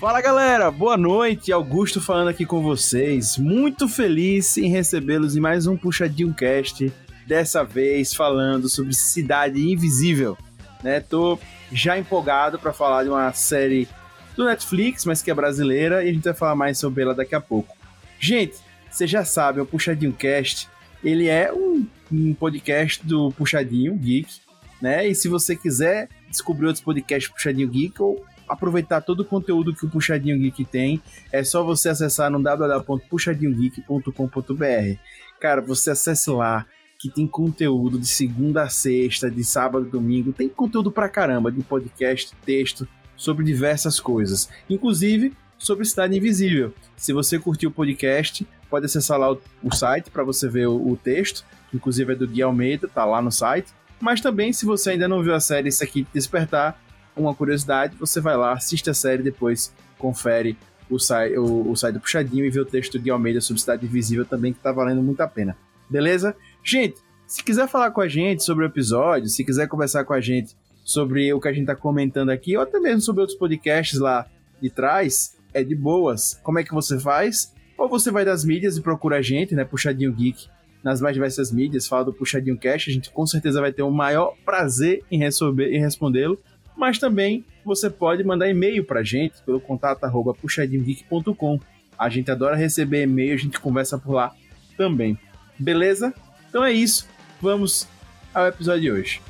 Fala galera, boa noite. Augusto falando aqui com vocês. Muito feliz em recebê-los em mais um Puxadinho Cast. Dessa vez falando sobre Cidade Invisível. Né, tô já empolgado para falar de uma série do Netflix, mas que é brasileira, e a gente vai falar mais sobre ela daqui a pouco. Gente, você já sabe, o Puxadinho Cast, ele é um, um podcast do Puxadinho Geek, né? E se você quiser descobrir outros podcasts Puxadinho Geek ou aproveitar todo o conteúdo que o Puxadinho Geek tem, é só você acessar no www.puxadinhogeek.com.br. Cara, você acesse lá, que tem conteúdo de segunda a sexta, de sábado a domingo, tem conteúdo pra caramba, de podcast, texto, sobre diversas coisas, inclusive sobre Cidade Invisível. Se você curtiu o podcast, pode acessar lá o, o site para você ver o, o, texto, que inclusive é do Gui Almeida, tá lá no site. Mas também, se você ainda não viu a série Isso Aqui Despertar, uma curiosidade, você vai lá, assiste a série depois confere o, site, o, o site do Puxadinho e vê o texto Gui Almeida sobre Cidade Invisível também, que tá valendo muito a pena. Beleza? Gente, se quiser falar com a gente sobre o episódio, se quiser conversar com a gente sobre o que a gente tá comentando aqui, ou até mesmo sobre outros podcasts lá de trás, é de boas. Como é que você faz? Ou você vai das mídias e procura a gente, né? Puxadinho Geek nas mais diversas mídias, fala do Puxadinho Cash, a gente com certeza vai ter o maior prazer em, em respondê-lo mas também você pode mandar e-mail para a gente pelo contato arroba puxadinhogeek.com. A gente adora receber e-mail, a gente conversa por lá também. Beleza? Então é isso. Vamos ao episódio de hoje.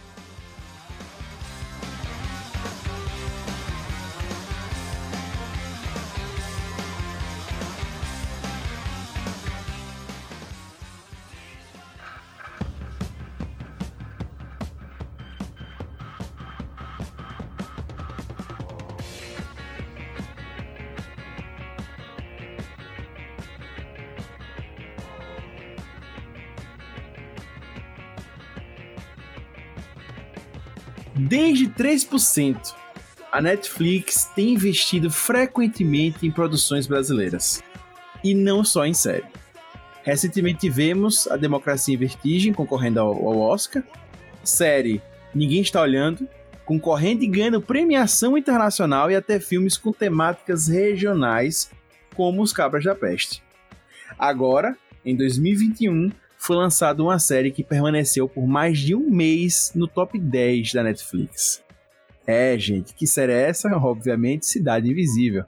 Desde 3%, a Netflix tem investido frequentemente em produções brasileiras. E não só em série. Recentemente vemos a Democracia em Vertigem concorrendo ao, ao Oscar, série Ninguém Está Olhando, concorrendo e ganhando premiação internacional e até filmes com temáticas regionais, como Os Cabras da Peste. Agora, em 2021, foi lançada uma série que permaneceu por mais de um mês no top 10 da Netflix. É, gente, que série é essa? Obviamente, Cidade Invisível.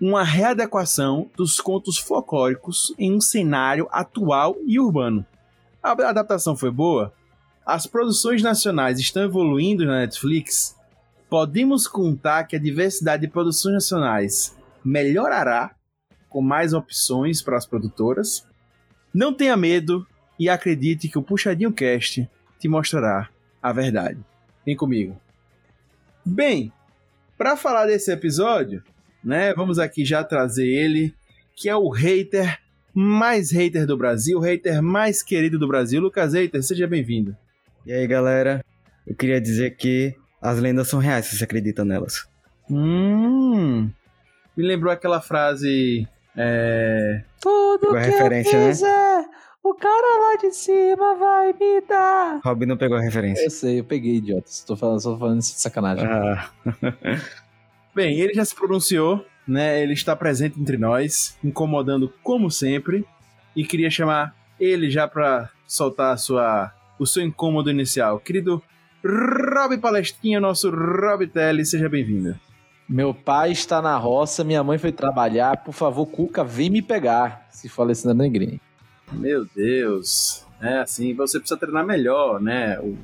Uma readequação dos contos folclóricos em um cenário atual e urbano. A adaptação foi boa? As produções nacionais estão evoluindo na Netflix? Podemos contar que a diversidade de produções nacionais melhorará com mais opções para as produtoras? Não tenha medo e acredite que o Puxadinho Cast te mostrará a verdade. Vem comigo. Bem, para falar desse episódio, né, vamos aqui já trazer ele, que é o hater mais hater do Brasil, o hater mais querido do Brasil, Lucas Hater, seja bem-vindo. E aí, galera, eu queria dizer que as lendas são reais, se você acredita nelas. Hum, me lembrou aquela frase. É... Tudo que referência, eu fizer, né? O cara lá de cima vai me dar. Robin não pegou a referência. Eu sei, eu peguei, idiota. Estou falando, estou falando isso de sacanagem. Ah. Bem, ele já se pronunciou, né? Ele está presente entre nós, incomodando como sempre. E queria chamar ele já para soltar a sua, o seu incômodo inicial. Querido Rob Palestinha, nosso Rob Telly, seja bem-vindo. Meu pai está na roça, minha mãe foi trabalhar. Por favor, Cuca, vem me pegar. Se falecendo na negrinha. Meu Deus. É assim, você precisa treinar melhor, né? O,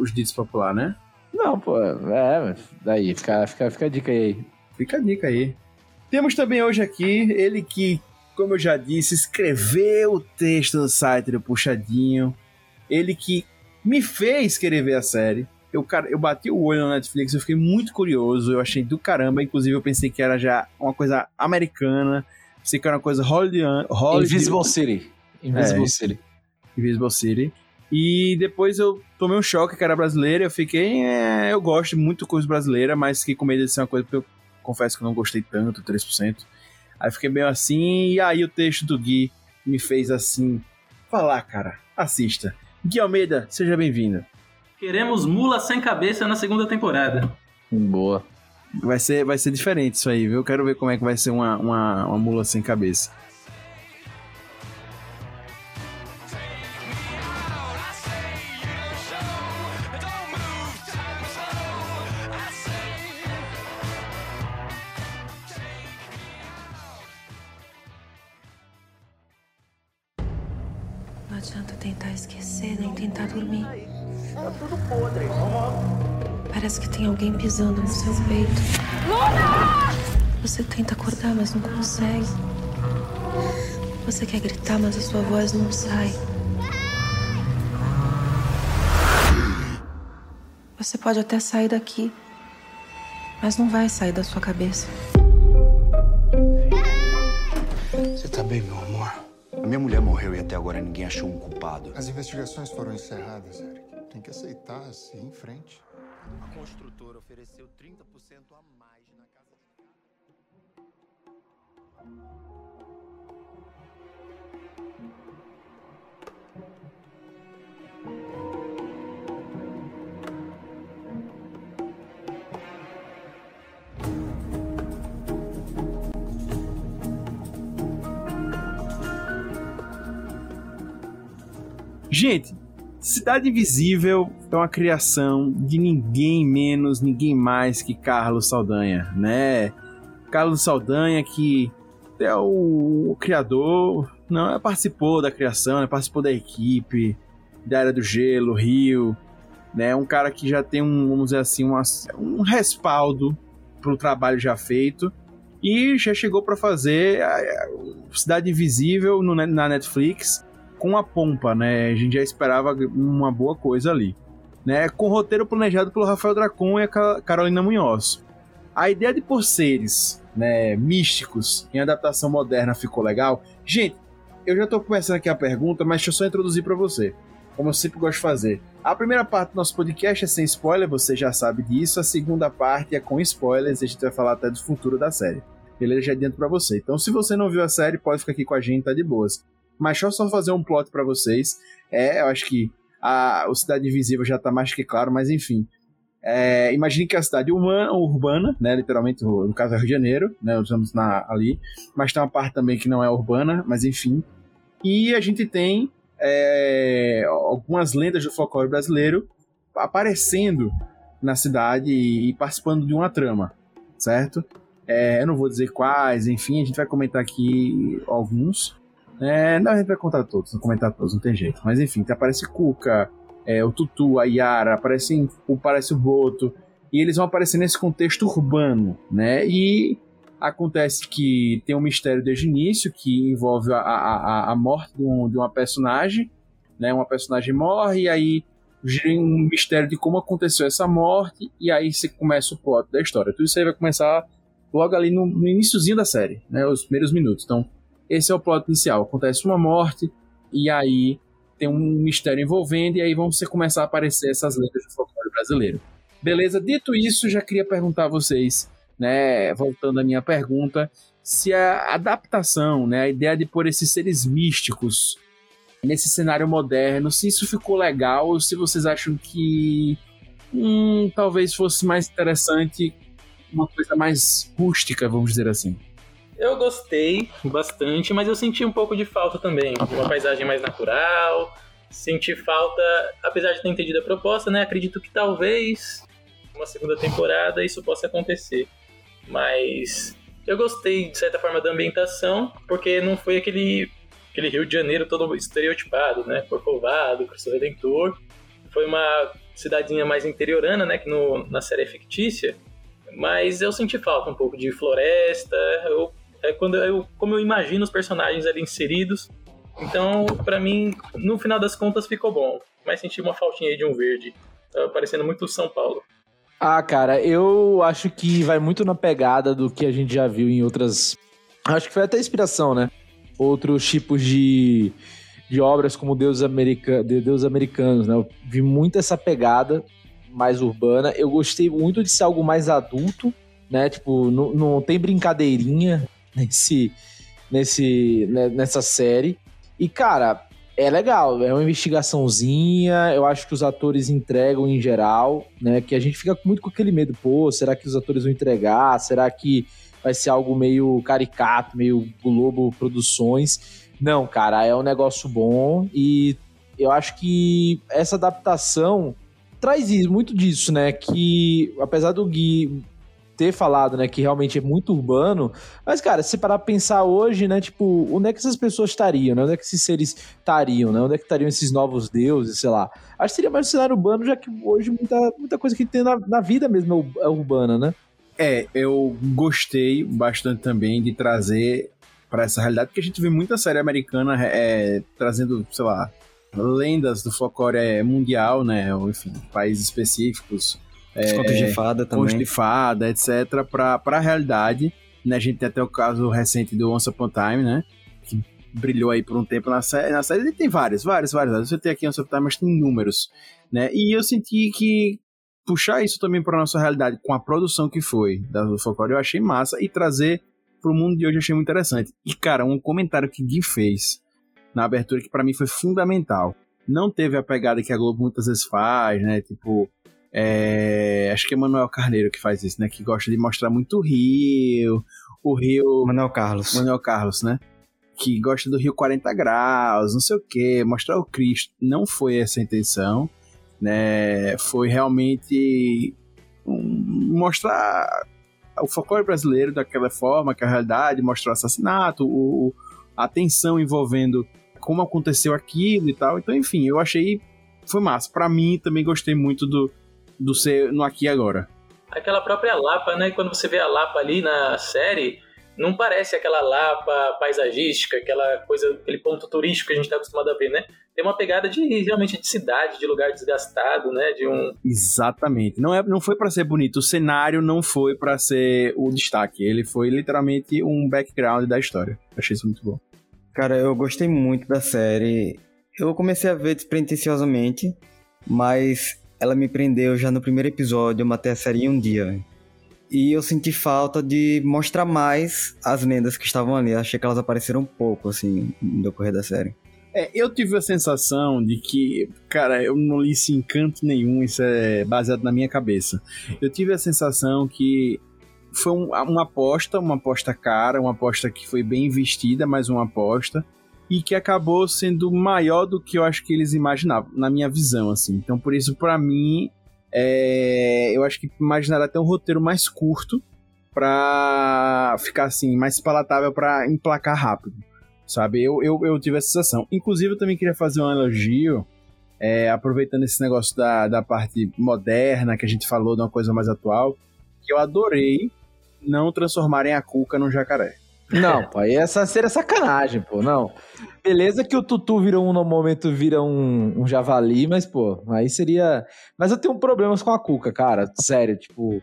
os ditos popular, né? Não, pô, é, daí, fica, fica, fica a dica aí. Fica a dica aí. Temos também hoje aqui ele que, como eu já disse, escreveu o texto no site do Puxadinho. Ele que me fez querer ver a série. Eu, cara, eu bati o olho na Netflix, eu fiquei muito curioso, eu achei do caramba. Inclusive, eu pensei que era já uma coisa americana, pensei que era uma coisa hollywood. Invisible City. Invisible é, City. Invisible City. E depois eu tomei um choque que era brasileira. Eu fiquei. É, eu gosto muito de coisa brasileira, mas fiquei com medo de ser uma coisa que eu confesso que eu não gostei tanto, 3%. Aí fiquei meio assim. E aí o texto do Gui me fez assim. Falar, cara. Assista. Gui Almeida, seja bem-vindo. Queremos mula sem cabeça na segunda temporada. Boa. Vai ser, vai ser diferente isso aí, viu? Eu quero ver como é que vai ser uma, uma, uma mula sem cabeça. Você quer gritar, mas a sua voz não sai. Você pode até sair daqui, mas não vai sair da sua cabeça. Você tá bem, meu amor? A minha mulher morreu e até agora ninguém achou um culpado. As investigações foram encerradas, Eric. Tem que aceitar, seguir em frente. A construtora ofereceu 30% a mais na casa. Gente, Cidade Invisível é uma criação de ninguém menos, ninguém mais que Carlos Saldanha, né? Carlos Saldanha que é o, o criador, não, é, participou da criação, né? participou da equipe, da Era do Gelo, Rio, né? Um cara que já tem um, vamos dizer assim, uma, um respaldo pro trabalho já feito e já chegou para fazer a, a Cidade Invisível no, na Netflix com a pompa, né? A gente já esperava uma boa coisa ali. Né? Com roteiro planejado pelo Rafael Dracon e a Carolina Munhoz. A ideia de por seres né, místicos em adaptação moderna ficou legal. Gente, eu já tô começando aqui a pergunta, mas deixa eu só introduzir para você. Como eu sempre gosto de fazer. A primeira parte do nosso podcast é sem spoiler, você já sabe disso. A segunda parte é com spoilers, a gente vai falar até do futuro da série. Beleza? Já dentro pra você. Então, se você não viu a série, pode ficar aqui com a gente, tá de boas. Mas deixa eu só fazer um plot para vocês. É, eu acho que a, o Cidade Invisível já tá mais que claro, mas enfim. É, imagine que a cidade humana, urbana, né, literalmente, no caso é Rio de Janeiro, né, usamos na, ali, mas tem uma parte também que não é urbana, mas enfim. E a gente tem é, algumas lendas do folclore brasileiro aparecendo na cidade e, e participando de uma trama, certo? É, eu não vou dizer quais, enfim, a gente vai comentar aqui alguns. É, não, a gente vai contar todos, não comentar todos, não tem jeito. Mas enfim, aparece Cuca, é, o Tutu, a Yara, aparece, aparece o Boto, e eles vão aparecer nesse contexto urbano, né? E acontece que tem um mistério desde o início que envolve a, a, a morte de, um, de uma personagem, né? Uma personagem morre e aí gira um mistério de como aconteceu essa morte e aí você começa o plot da história. Tudo isso aí vai começar logo ali no, no iníciozinho da série, né? Os primeiros minutos. Então, esse é o plot inicial. Acontece uma morte e aí tem um mistério envolvendo e aí vão começar a aparecer essas letras do folclore brasileiro. Beleza? Dito isso, já queria perguntar a vocês, né, voltando à minha pergunta, se a adaptação, né, a ideia de pôr esses seres místicos nesse cenário moderno, se isso ficou legal ou se vocês acham que hum, talvez fosse mais interessante uma coisa mais rústica, vamos dizer assim. Eu gostei bastante, mas eu senti um pouco de falta também. Uma paisagem mais natural. Senti falta, apesar de ter entendido a proposta, né? Acredito que talvez uma segunda temporada isso possa acontecer. Mas eu gostei, de certa forma, da ambientação, porque não foi aquele, aquele Rio de Janeiro todo estereotipado, né? Corcovado, Cristo Redentor. Foi uma cidadezinha mais interiorana, né? Que no, na série é fictícia. Mas eu senti falta um pouco de floresta. Eu é quando eu, como eu imagino os personagens ali inseridos. Então, para mim, no final das contas ficou bom. Mas senti uma faltinha aí de um verde. Tava parecendo muito São Paulo. Ah, cara, eu acho que vai muito na pegada do que a gente já viu em outras. Acho que foi até inspiração, né? Outros tipos de, de obras como Deus, America... Deus Americanos, né? Eu vi muito essa pegada mais urbana. Eu gostei muito de ser algo mais adulto, né? Tipo, não, não tem brincadeirinha nesse, nesse, né, nessa série. E, cara, É legal, é uma investigaçãozinha, eu acho que os atores entregam em geral, né? Que a gente fica muito com aquele medo, pô, será que os atores vão entregar? Será que vai ser algo meio caricato, meio Globo Produções? Não, cara, é um negócio bom e eu acho que essa adaptação traz muito disso, né? Que apesar do Gui ter falado, né, que realmente é muito urbano, mas, cara, se parar pra pensar hoje, né, tipo, onde é que essas pessoas estariam, né? Onde é que esses seres estariam, né? Onde é que estariam esses novos deuses, sei lá. Acho que seria mais um cenário urbano, já que hoje muita, muita coisa que tem na, na vida mesmo é urbana, né? É, eu gostei bastante também de trazer para essa realidade, porque a gente vê muita série americana é, trazendo, sei lá, lendas do folclore mundial, né? Ou, enfim, países específicos. Contos de fada também. Contos de fada, etc., para a realidade. Né? A gente tem até o caso recente do Once Upon Time, né? Que brilhou aí por um tempo na série. Na série tem vários, vários, vários. Você tem aqui Once Upon Time, mas tem inúmeros. Né? E eu senti que puxar isso também para nossa realidade com a produção que foi da do folclore, eu achei massa. E trazer pro mundo de hoje eu achei muito interessante. E, cara, um comentário que Gui fez na abertura que para mim foi fundamental. Não teve a pegada que a Globo muitas vezes faz, né? Tipo, é, acho que é Manuel Carneiro que faz isso, né? Que gosta de mostrar muito o Rio, o Rio. Manuel Carlos. Manuel Carlos, né? Que gosta do Rio 40 graus, não sei o que, mostrar o Cristo. Não foi essa a intenção, né? Foi realmente mostrar o folclore brasileiro daquela forma, que a realidade, mostrar o assassinato, o, a tensão envolvendo como aconteceu aquilo e tal. Então, enfim, eu achei. Foi massa. Para mim, também gostei muito do, do ser no aqui e agora. Aquela própria Lapa, né? Quando você vê a Lapa ali na série, não parece aquela Lapa paisagística, aquela coisa, aquele ponto turístico que a gente está acostumado a ver, né? Tem uma pegada de realmente de cidade, de lugar desgastado, né? De um Exatamente. Não é, não foi para ser bonito. O cenário não foi para ser o destaque. Ele foi literalmente um background da história. Achei isso muito bom. Cara, eu gostei muito da série. Eu comecei a ver despretensiosamente, mas ela me prendeu já no primeiro episódio, eu matei a série em um dia. E eu senti falta de mostrar mais as lendas que estavam ali. Achei que elas apareceram um pouco, assim, no decorrer da série. É, eu tive a sensação de que, cara, eu não li esse encanto nenhum, isso é baseado na minha cabeça. Eu tive a sensação que foi um, uma aposta, uma aposta cara, uma aposta que foi bem investida, mas uma aposta e que acabou sendo maior do que eu acho que eles imaginavam, na minha visão, assim. Então, por isso, para mim, é, eu acho que imaginaram até um roteiro mais curto para ficar assim, mais palatável para emplacar rápido, sabe? Eu, eu, eu tive essa sensação. Inclusive, eu também queria fazer um elogio, é, aproveitando esse negócio da, da parte moderna que a gente falou, de uma coisa mais atual, que eu adorei não transformarem a Cuca num jacaré. Não, pô, aí essa seria sacanagem, pô, não. Beleza que o Tutu vira um, no momento, vira um, um javali, mas, pô, aí seria... Mas eu tenho problemas com a Cuca, cara, sério, tipo...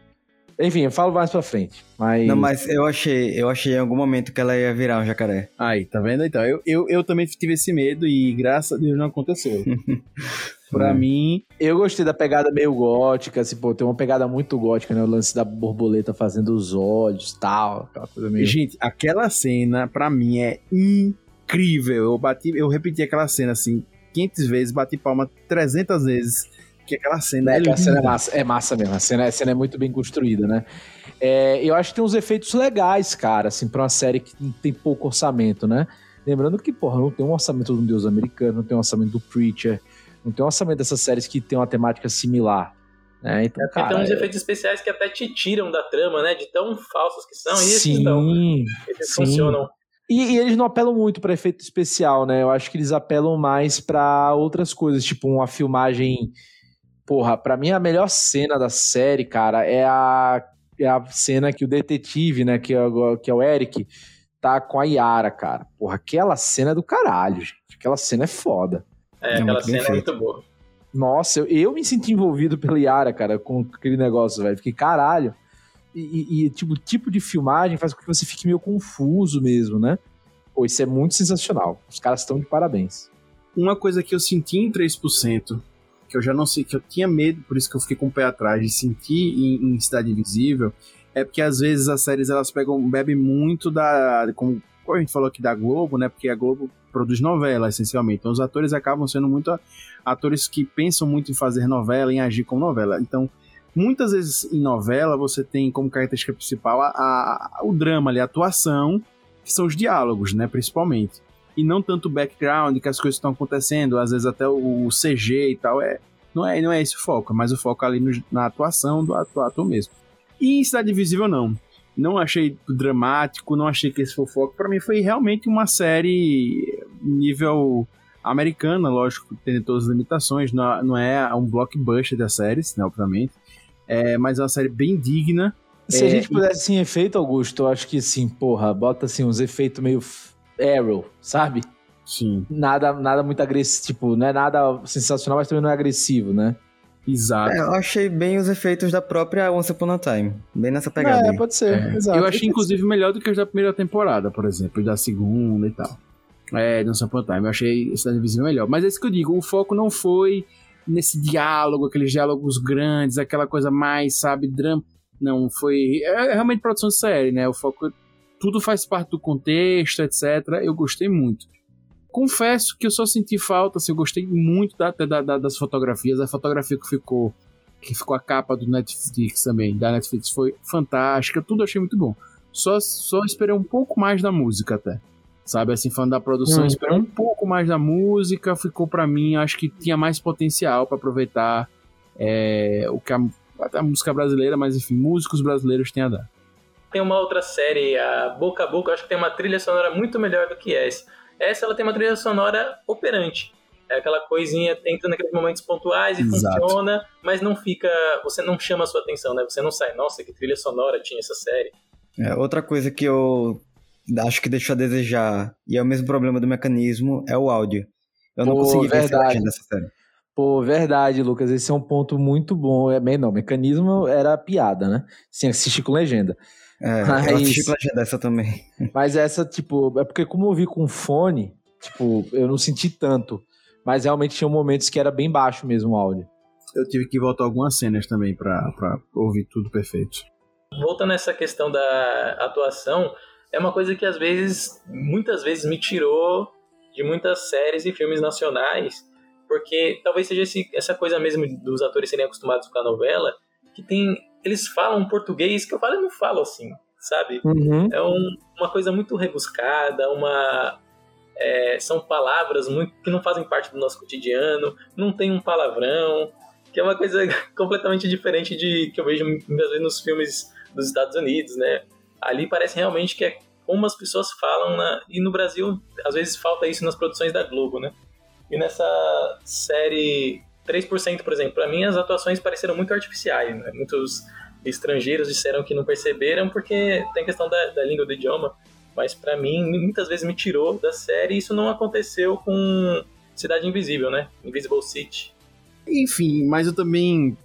Enfim, eu falo mais pra frente, mas... Não, mas eu achei, eu achei em algum momento que ela ia virar um jacaré. Aí, tá vendo? Então, eu, eu, eu também tive esse medo e graças a Deus não aconteceu. pra Hum. mim, Eu gostei da pegada meio gótica, assim, pô, tem uma pegada muito gótica, né? O lance da borboleta fazendo os olhos e tal, aquela coisa meio... gente, aquela cena, pra mim, é incrível. Eu bati, eu repeti aquela cena, assim, 500 vezes, bati palma 300 vezes, que aquela cena é Aquela cena é massa, é massa mesmo. A cena, a cena é muito bem construída, né? É, eu acho que tem uns efeitos legais, cara, assim, pra uma série que tem pouco orçamento, né? Lembrando que, porra, não tem um orçamento do Deus Americano, não tem um orçamento do Preacher, não tem um orçamento dessas séries que tem uma temática similar. Né? Então, Porque cara. tem uns efeitos especiais que até te tiram da trama, né? De tão falsos que são. E esses sim, não. Esses sim. funcionam. E, e eles não apelam muito pra efeito especial, né? Eu acho que eles apelam mais pra outras coisas, tipo uma filmagem. Porra, pra mim a melhor cena da série, cara, é a, é a cena que o detetive, né, que é, que é o Eric, tá com a Yara, cara. Porra, aquela cena é do caralho, gente. Aquela cena é foda. É, É aquela cena é feito. muito boa. Nossa, eu, eu me senti envolvido pela Yara, cara, com aquele negócio, velho. Fiquei, caralho. E, e- e, tipo, o tipo de filmagem faz com que você fique meio confuso mesmo, né? Pô, isso é muito sensacional. Os caras estão de parabéns. Uma coisa que eu senti em 3%, que eu já não sei, que eu tinha medo, por isso que eu fiquei com o pé atrás de sentir em, em Cidade Invisível, é porque às vezes as séries elas pegam, bebem muito da. Como, como a gente falou aqui da Globo, né? Porque a Globo produz novela, essencialmente. Então, os atores acabam sendo muito atores que pensam muito em fazer novela, em agir como novela. Então, muitas vezes em novela você tem como característica principal a, a, o drama ali, a atuação, que são os diálogos, né, principalmente. E não tanto o background, que as coisas estão acontecendo, às vezes até o, o CG e tal, é, não é, não é esse o foco, é mais o foco ali no, na atuação do ator mesmo. E em Cidade Invisível, não. Não achei dramático, não achei que esse foi o foco. Pra mim foi realmente uma série nível americana, lógico, tem todas as limitações, não, é um blockbuster das séries, né, obviamente. É, mas é uma série bem digna. Se é, a gente pudesse sim efeito, Augusto, eu acho que sim, porra, bota assim uns efeitos meio Arrow, sabe? Sim. Nada, nada muito agressivo, tipo, não é nada sensacional, mas também não é agressivo, né? Exato. É, eu achei bem os efeitos da própria Once Upon a Time. Bem nessa pegada. É, aí. pode ser, É. exato. Eu achei, inclusive, melhor do que os da primeira temporada, por exemplo, e da segunda e tal. É, não Upon a Time. Eu achei Cidade Invisível melhor. Mas é isso que eu digo, o foco não foi nesse diálogo, aqueles diálogos grandes, aquela coisa mais, sabe, drama. Não, foi. É realmente produção de série, né? O foco. Tudo faz parte do contexto, etc. Eu gostei muito. Confesso que eu só senti falta, assim, eu gostei muito da, da- da- das fotografias. A fotografia que ficou. Que ficou a capa do Netflix também, da Netflix, foi fantástica. Tudo eu achei muito bom. Só, só esperei um pouco mais da música até. Sabe, assim, falando da produção, Uhum. esperei um pouco mais da música. Ficou pra mim, acho que tinha mais potencial pra aproveitar é, o que a, a música brasileira, mas enfim, músicos brasileiros têm a dar. Tem uma outra série, a Boca a Boca, acho que tem uma trilha sonora muito melhor do que essa. Essa ela tem uma trilha sonora operante. É aquela coisinha, entra naqueles momentos pontuais e Exato. funciona, mas não fica. Você não chama a sua atenção, né? Você não sai, nossa, que trilha sonora tinha essa série. É, outra coisa que eu acho que deixou a desejar, e é o mesmo problema do mecanismo, é o áudio. Eu não Pô, consegui ver essa verdade. legenda dessa série. Pô, verdade, Lucas. Esse é um ponto muito bom. É, bem, não, mecanismo era piada, né? Sem assistir com legenda. É, Mas- eu assisti com a legenda dessa também. Mas essa, tipo, é porque como eu vi com fone, tipo, eu não senti tanto. Mas realmente tinha momentos que era bem baixo mesmo o áudio. Eu tive que voltar algumas cenas também pra, pra ouvir tudo perfeito. Voltando nessa questão da atuação, é uma coisa que às vezes, muitas vezes me tirou de muitas séries e filmes nacionais, porque talvez seja esse- essa coisa mesmo dos atores serem acostumados com a novela, que tem eles falam um português que eu falo, eu não falo assim, sabe? Uhum. É um- uma coisa muito rebuscada, uma é, são palavras muito que não fazem parte do nosso cotidiano, não tem um palavrão, que é uma coisa completamente diferente de que eu vejo muitas vezes nos filmes dos Estados Unidos, né? Ali parece realmente que é como as pessoas falam na, e no Brasil às vezes falta isso nas produções da Globo, né? E nessa série 3%, por exemplo, para mim as atuações pareceram muito artificiais, né? Muitos estrangeiros disseram que não perceberam porque tem questão da, da língua do idioma, mas para mim muitas vezes me tirou da série e isso não aconteceu com Cidade Invisível, né? Invisible City. Enfim, mas eu também.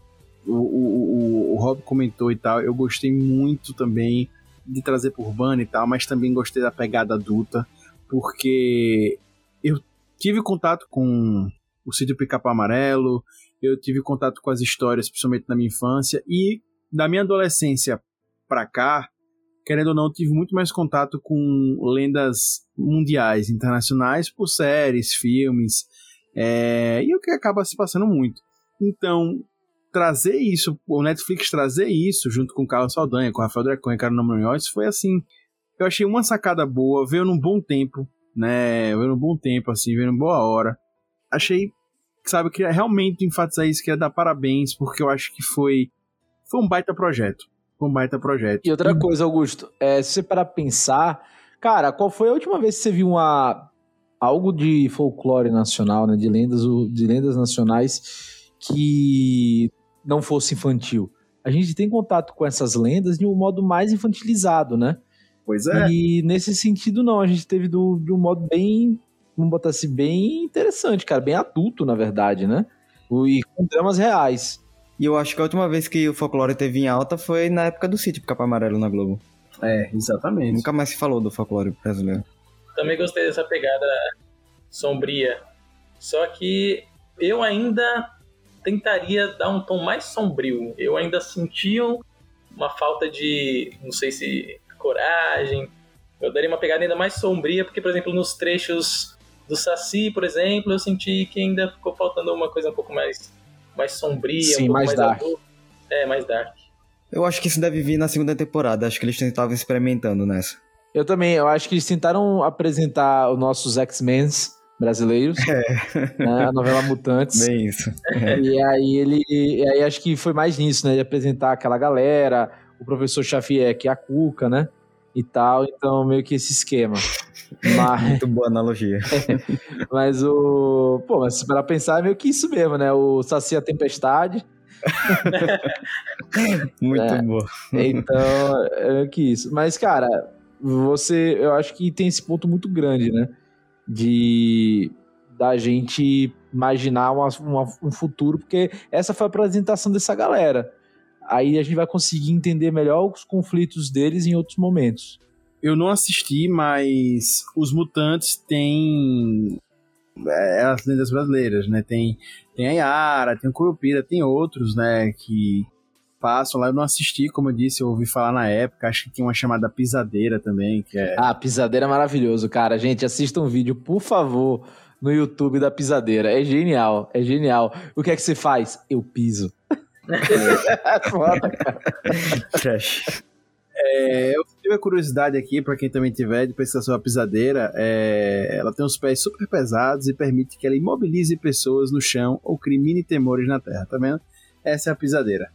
O, o, o, o Rob comentou e tal. Eu gostei muito também de trazer por Urbana e tal, mas também gostei da pegada adulta, porque eu tive contato com o sítio Pica-Pau Amarelo, eu tive contato com as histórias, principalmente na minha infância, e da minha adolescência pra cá, querendo ou não, tive muito mais contato com lendas mundiais, internacionais, por séries, filmes, é, e o que acaba se passando muito. Então, trazer isso, o Netflix trazer isso, junto com o Carlos Saldanha, com o Rafael Dracon e Carlos Munhoz, foi assim, eu achei uma sacada boa, veio num bom tempo, né, veio num bom tempo, assim, veio numa boa hora. Achei, sabe, eu queria realmente enfatizar isso, queria dar parabéns, porque eu acho que foi, foi um baita projeto. Foi um baita projeto. E outra coisa, Augusto, é, se você parar pra pensar, cara, qual foi a última vez que você viu uma, algo de folclore nacional, né, de lendas, de lendas nacionais que não fosse infantil? A gente tem contato com essas lendas de um modo mais infantilizado, né? Pois é. E nesse sentido, não, a gente teve do, de um modo bem, vamos botar assim, bem interessante, cara, bem adulto, na verdade, né? E com dramas reais. E eu acho que a última vez que o folclore teve em alta foi na época do sítio Capa Amarelo na Globo. É, exatamente. Nunca mais se falou do folclore brasileiro. Também gostei dessa pegada sombria. Só que eu ainda tentaria dar um tom mais sombrio. Eu ainda sentia uma falta de, não sei se coragem. Eu daria uma pegada ainda mais sombria, porque, por exemplo, nos trechos do Saci, por exemplo, eu senti que ainda ficou faltando uma coisa um pouco mais, mais sombria, Sim, um pouco mais mais, dark. adulta. É, mais dark. Eu acho que isso deve vir na segunda temporada. Acho que eles estavam experimentando nessa. Eu também, eu acho que eles tentaram apresentar os nossos X-Men brasileiros, né, a novela Mutantes. Bem isso. E aí ele. E aí acho que foi mais nisso, né? De apresentar aquela galera, o professor Xavier, que é a Cuca, né? E tal, então meio que esse esquema. Mas, Muito boa analogia. mas o. Pô, mas se para pensar, é meio que isso mesmo, né? O Saci a Tempestade. Muito É. boa. Então, é meio que isso. Mas, cara, você. Eu acho que tem esse ponto muito grande, né? De. Da gente imaginar uma- uma- um futuro, porque essa foi a apresentação dessa galera. Aí a gente vai conseguir entender melhor os conflitos deles em outros momentos. Eu não assisti, mas os mutantes têm é, as lendas brasileiras, né? Tem, tem a Yara, tem o Curupira, tem outros, né? Que passam lá. Eu não assisti, como eu disse, eu ouvi falar na época. Acho que tinha uma chamada Pisadeira também, que é. Ah, Pisadeira é maravilhoso, cara. Gente, assista um vídeo, por favor, no YouTube da Pisadeira. É genial, é genial. O que é que você faz? Eu piso. É foda, cara. Trash. É, eu tive a curiosidade aqui, pra quem também tiver, de pesquisar sobre a pisadeira. é, ela tem os pés super pesados e permite que ela imobilize pessoas no chão ou crie mini temores na terra, tá vendo? Essa é a pisadeira.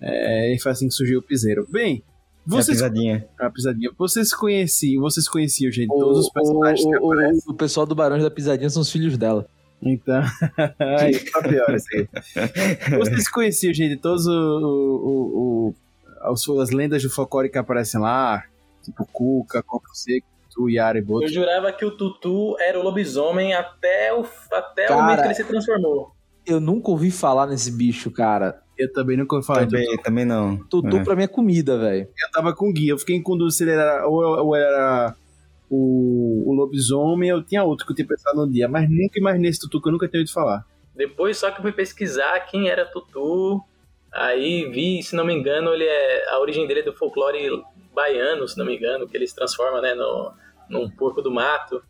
É, e foi assim que surgiu o piseiro. Bem, É a vocês. pisadinha. A pisadinha. Vocês conheciam, vocês conheciam, gente, O, todos os personagens que o- o- aparecem. o pessoal do Barões da Pisadinha são os filhos dela. Então. aí, tá pior isso aí. Vocês conheciam, gente, todos o, o, o- as, as lendas do folclore que aparecem lá? Tipo Cuca, Corpo Seco, Tu, Yara e Boto. Eu jurava que o Tutu era o lobisomem até o, até o Cara, momento que ele se transformou. Eu nunca ouvi falar nesse bicho, cara. Eu também nunca ouvi falar de Também, também não. Tutu É. pra mim é comida, velho. Eu tava com o guia, eu fiquei em dúvida se ele era ou, ou era o, o lobisomem ou tinha outro que eu tinha pensado no dia, mas nunca imaginei esse tutu que eu nunca tinha ouvido falar. Depois só que eu fui pesquisar quem era Tutu. Aí vi, se não me engano, ele é a origem dele é do folclore baiano, se não me engano, que ele se transforma, né, no num porco do mato.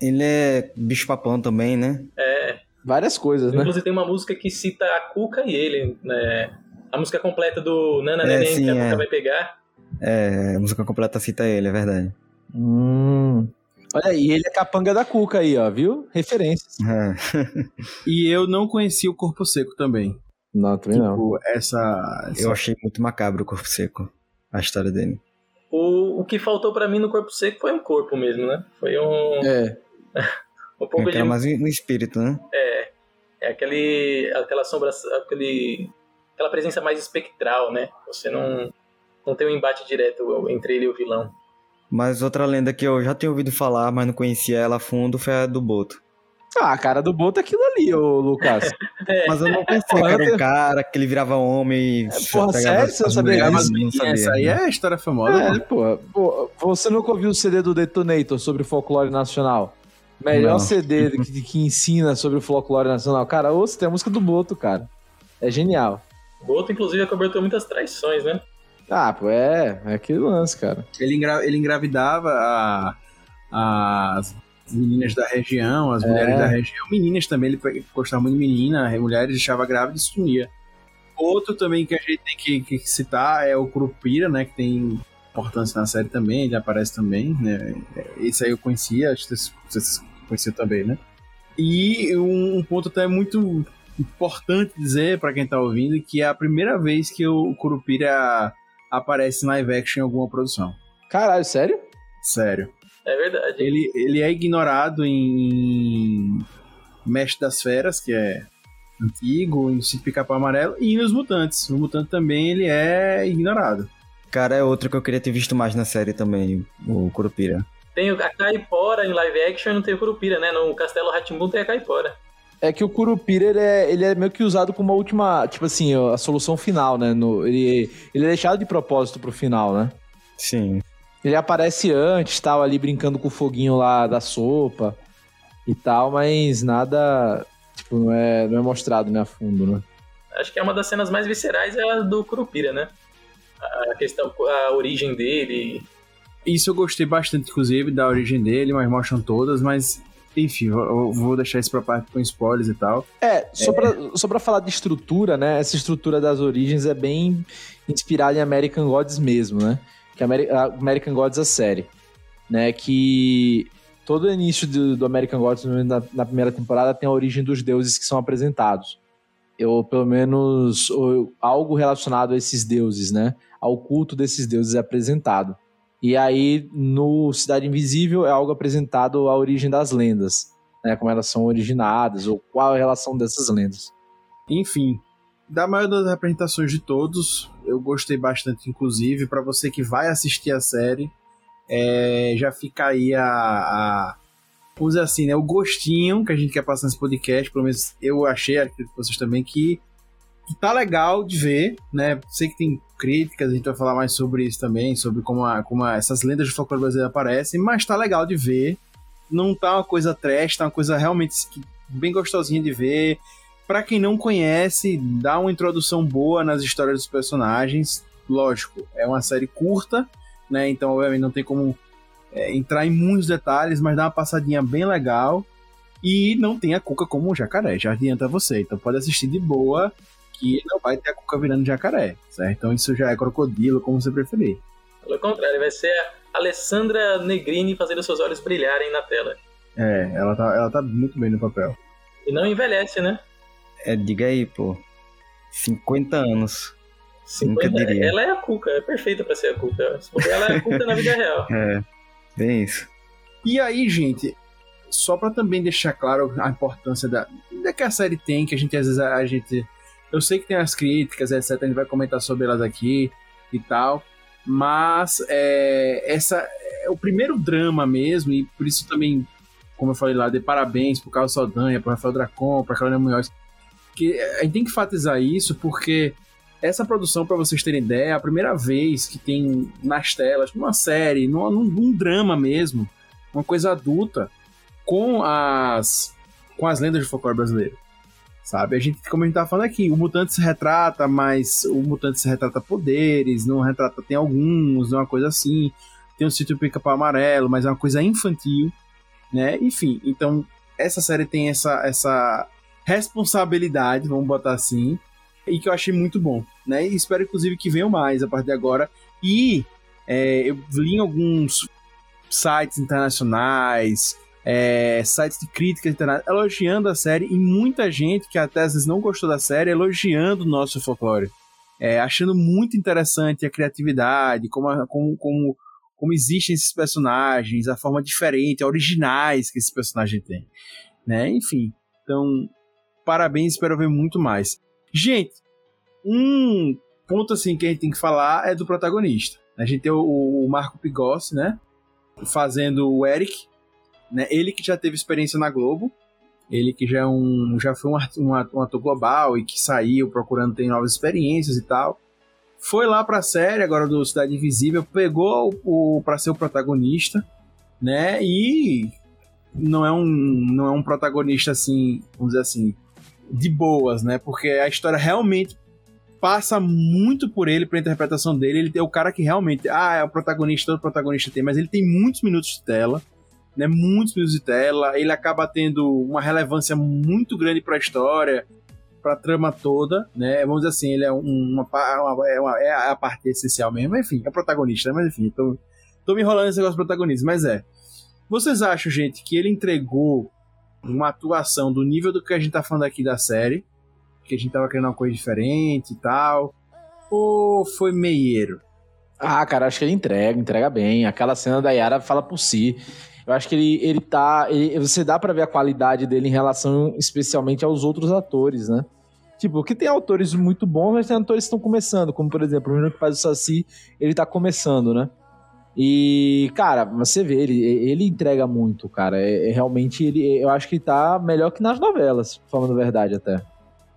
Ele é bicho papão também, né? É, Várias coisas, né? inclusive tem uma música que cita a Cuca e ele, né? A música completa do Nana É, Neném sim, que a é. Cuca vai pegar. É, a música completa cita ele, é verdade. Hum. Olha aí, ele é capanga da Cuca aí, ó, viu? Referências. É. E eu não conhecia o Corpo Seco também. Não, também não. Tipo, essa. essa- Eu achei muito macabro o corpo seco. A história dele. O, o que faltou pra mim no corpo seco foi um corpo mesmo, né? Foi um, É. um pouco de mais no espírito, né? É, é aquele, aquela sombra, aquele, aquela presença mais espectral, né? Você não, não tem um embate direto entre ele e o vilão. Mas outra lenda que eu já tinha ouvido falar, mas não conhecia ela a fundo, foi a do Boto. Ah, a cara do Boto é aquilo ali, ô Lucas. Mas eu não pensei que era um cara que ele virava homem e porra, sério? Você não sabia disso? não sabia. Essa aí é a história famosa. É, pô, pô, você nunca ouviu o CD do Detonator sobre folclore nacional? Melhor Não. CD que, que ensina sobre o folclore nacional. Cara, ouça, tem a música do Boto, cara. É genial. Boto, inclusive, acobertou muitas traições, né? Ah, pô, é, é aquele lance, cara. Ele, engra- ele engravidava a- as meninas da região, as É. mulheres da região. Meninas também, ele gostava muito de menina, mulheres deixava grávida e sumia. Outro também que a gente tem que, que citar é o Curupira, né? Que tem importância na série também, ele aparece também, né? Esse aí eu conhecia, acho que vocês, conheciam também, né? E um, um ponto até muito importante dizer para quem tá ouvindo que é a primeira vez que o Curupira aparece em live action em alguma produção. Caralho, sério? Sério. É verdade. Ele, ele é ignorado em Mestre das Feras, que é antigo, em Sítio Pica-Pau Amarelo, e nos Mutantes. No Mutante também ele é ignorado. Cara, é outro que eu queria ter visto mais na série também, o Curupira. Tem a Caipora em live action e não tem o Curupira, né? No Castelo Ratimbun tem a Caipora. É que o Curupira, ele é, ele é meio que usado como uma última, tipo assim, a solução final, né? No, ele, ele é deixado de propósito pro final, né? Sim. Ele aparece antes, tal, ali brincando com o foguinho lá da sopa e tal, mas nada, tipo, não é, não é mostrado, né, a fundo, né? Acho que é uma das cenas mais viscerais é a do Curupira, né? A questão, a origem dele. Isso eu gostei bastante, inclusive, da origem dele, mas mostram todas, mas enfim, eu vou deixar isso pra parte com spoilers e tal. É, só, é... Pra, só pra falar de estrutura, né? Essa estrutura das origens é bem inspirada em American Gods mesmo, né? Que é American Gods a série. Né? Que todo o início do, do American Gods na, na, primeira temporada tem a origem dos deuses que são apresentados. Ou pelo menos ou, algo relacionado a esses deuses, né? Ao culto desses deuses é apresentado. E aí, no Cidade Invisível, é algo apresentado à origem das lendas, né? Como elas são originadas, ou qual a relação dessas lendas. Enfim, da maioria das apresentações de todos, eu gostei bastante, inclusive, para você que vai assistir a série, é, já fica aí a, a usa assim, né, o gostinho que a gente quer passar nesse podcast, pelo menos eu achei, acredito que vocês também, que, que tá legal de ver, né, sei que tem críticas, a gente vai falar mais sobre isso também, sobre como, a, como a, essas lendas de folclore brasileiro aparecem, mas tá legal de ver, não tá uma coisa trash, tá uma coisa realmente bem gostosinha de ver, para quem não conhece, dá uma introdução boa nas histórias dos personagens, lógico, é uma série curta, né? Então, obviamente, não tem como é, entrar em muitos detalhes, mas dá uma passadinha bem legal. E não tem a Cuca como um jacaré, já adianta você. Então pode assistir de boa, que não vai ter a Cuca virando jacaré, certo? Então isso já é crocodilo, como você preferir. Pelo contrário, vai ser a Alessandra Negrini fazendo seus olhos brilharem na tela. É, ela tá, ela tá muito bem no papel. E não envelhece, né? É, diga aí, pô. 50 anos. 50, Nunca diria. Ela é a Cuca, é perfeita pra ser a Cuca. Ela é a Cuca na vida real. É, bem isso. E aí, gente, só para também deixar claro a importância da, da que a série tem, que a gente às vezes a, a gente. Eu sei que tem as críticas, etc. A gente vai comentar sobre elas aqui e tal. Mas é, essa é o primeiro drama mesmo, e por isso também, como eu falei lá, de parabéns pro Carlos Saldanha, pro Rafael Dracon, pra Carolina Munhoz. Que a gente tem que enfatizar isso porque essa produção, para vocês terem ideia, é a primeira vez que tem nas telas, numa série, num, num drama mesmo, uma coisa adulta, com as com as lendas do folclore brasileiro. Sabe? A gente, como a gente tá falando aqui, o mutante se retrata, mas o mutante se retrata poderes, não retrata, tem alguns, é uma coisa assim. Tem o sítio pica-pau amarelo, mas é uma coisa infantil, né? Enfim, então essa série tem essa, essa responsabilidade, vamos botar assim, e que eu achei muito bom, né? E espero, inclusive, que venham mais a partir de agora. E é, eu li em alguns sites internacionais, é, sites de críticas internacionais, elogiando a série, e muita gente que até às vezes não gostou da série, elogiando o nosso folclore. É, achando muito interessante a criatividade, como, a, como, como, como existem esses personagens, a forma diferente, originais que esse personagem tem. Né? Enfim, então, parabéns, espero ver muito mais. Gente, um ponto assim que a gente tem que falar é do protagonista. A gente tem o, o Marco Pigossi, né? Fazendo o Eric, né? Ele que já teve experiência na Globo, ele que já, é um, já foi um, um, um ator global e que saiu procurando ter novas experiências e tal. Foi lá pra série, agora do Cidade Invisível, pegou o, o para ser o protagonista, né? E não é um, não é um protagonista assim, vamos dizer assim, de boas, né? Porque a história realmente passa muito por ele, pela interpretação dele. Ele é o cara que realmente, ah, é o protagonista, todo protagonista tem, mas ele tem muitos minutos de tela, né? Muitos minutos de tela. Ele acaba tendo uma relevância muito grande para a história, para a trama toda, né? Vamos dizer assim, ele é uma, uma, é, uma, é a parte essencial mesmo. Enfim, é o protagonista, né? Mas enfim, tô, tô me enrolando nesse negócio de protagonista, mas é. Vocês acham, gente, que ele entregou uma atuação do nível do que a gente tá falando aqui da série, que a gente tava querendo uma coisa diferente e tal, ou foi meieiro? Ah, cara, acho que ele entrega, entrega bem. Aquela cena da Yara fala por si. Eu acho que ele, ele tá. Ele, você dá para ver a qualidade dele em relação especialmente aos outros atores, né? Tipo, que tem autores muito bons, mas tem atores que estão começando, como por exemplo, o menino que faz o Saci, ele tá começando, né? E, cara, você vê, ele, ele entrega muito, cara. É, é, realmente, ele, eu acho que ele tá melhor que nas novelas, falando a verdade até.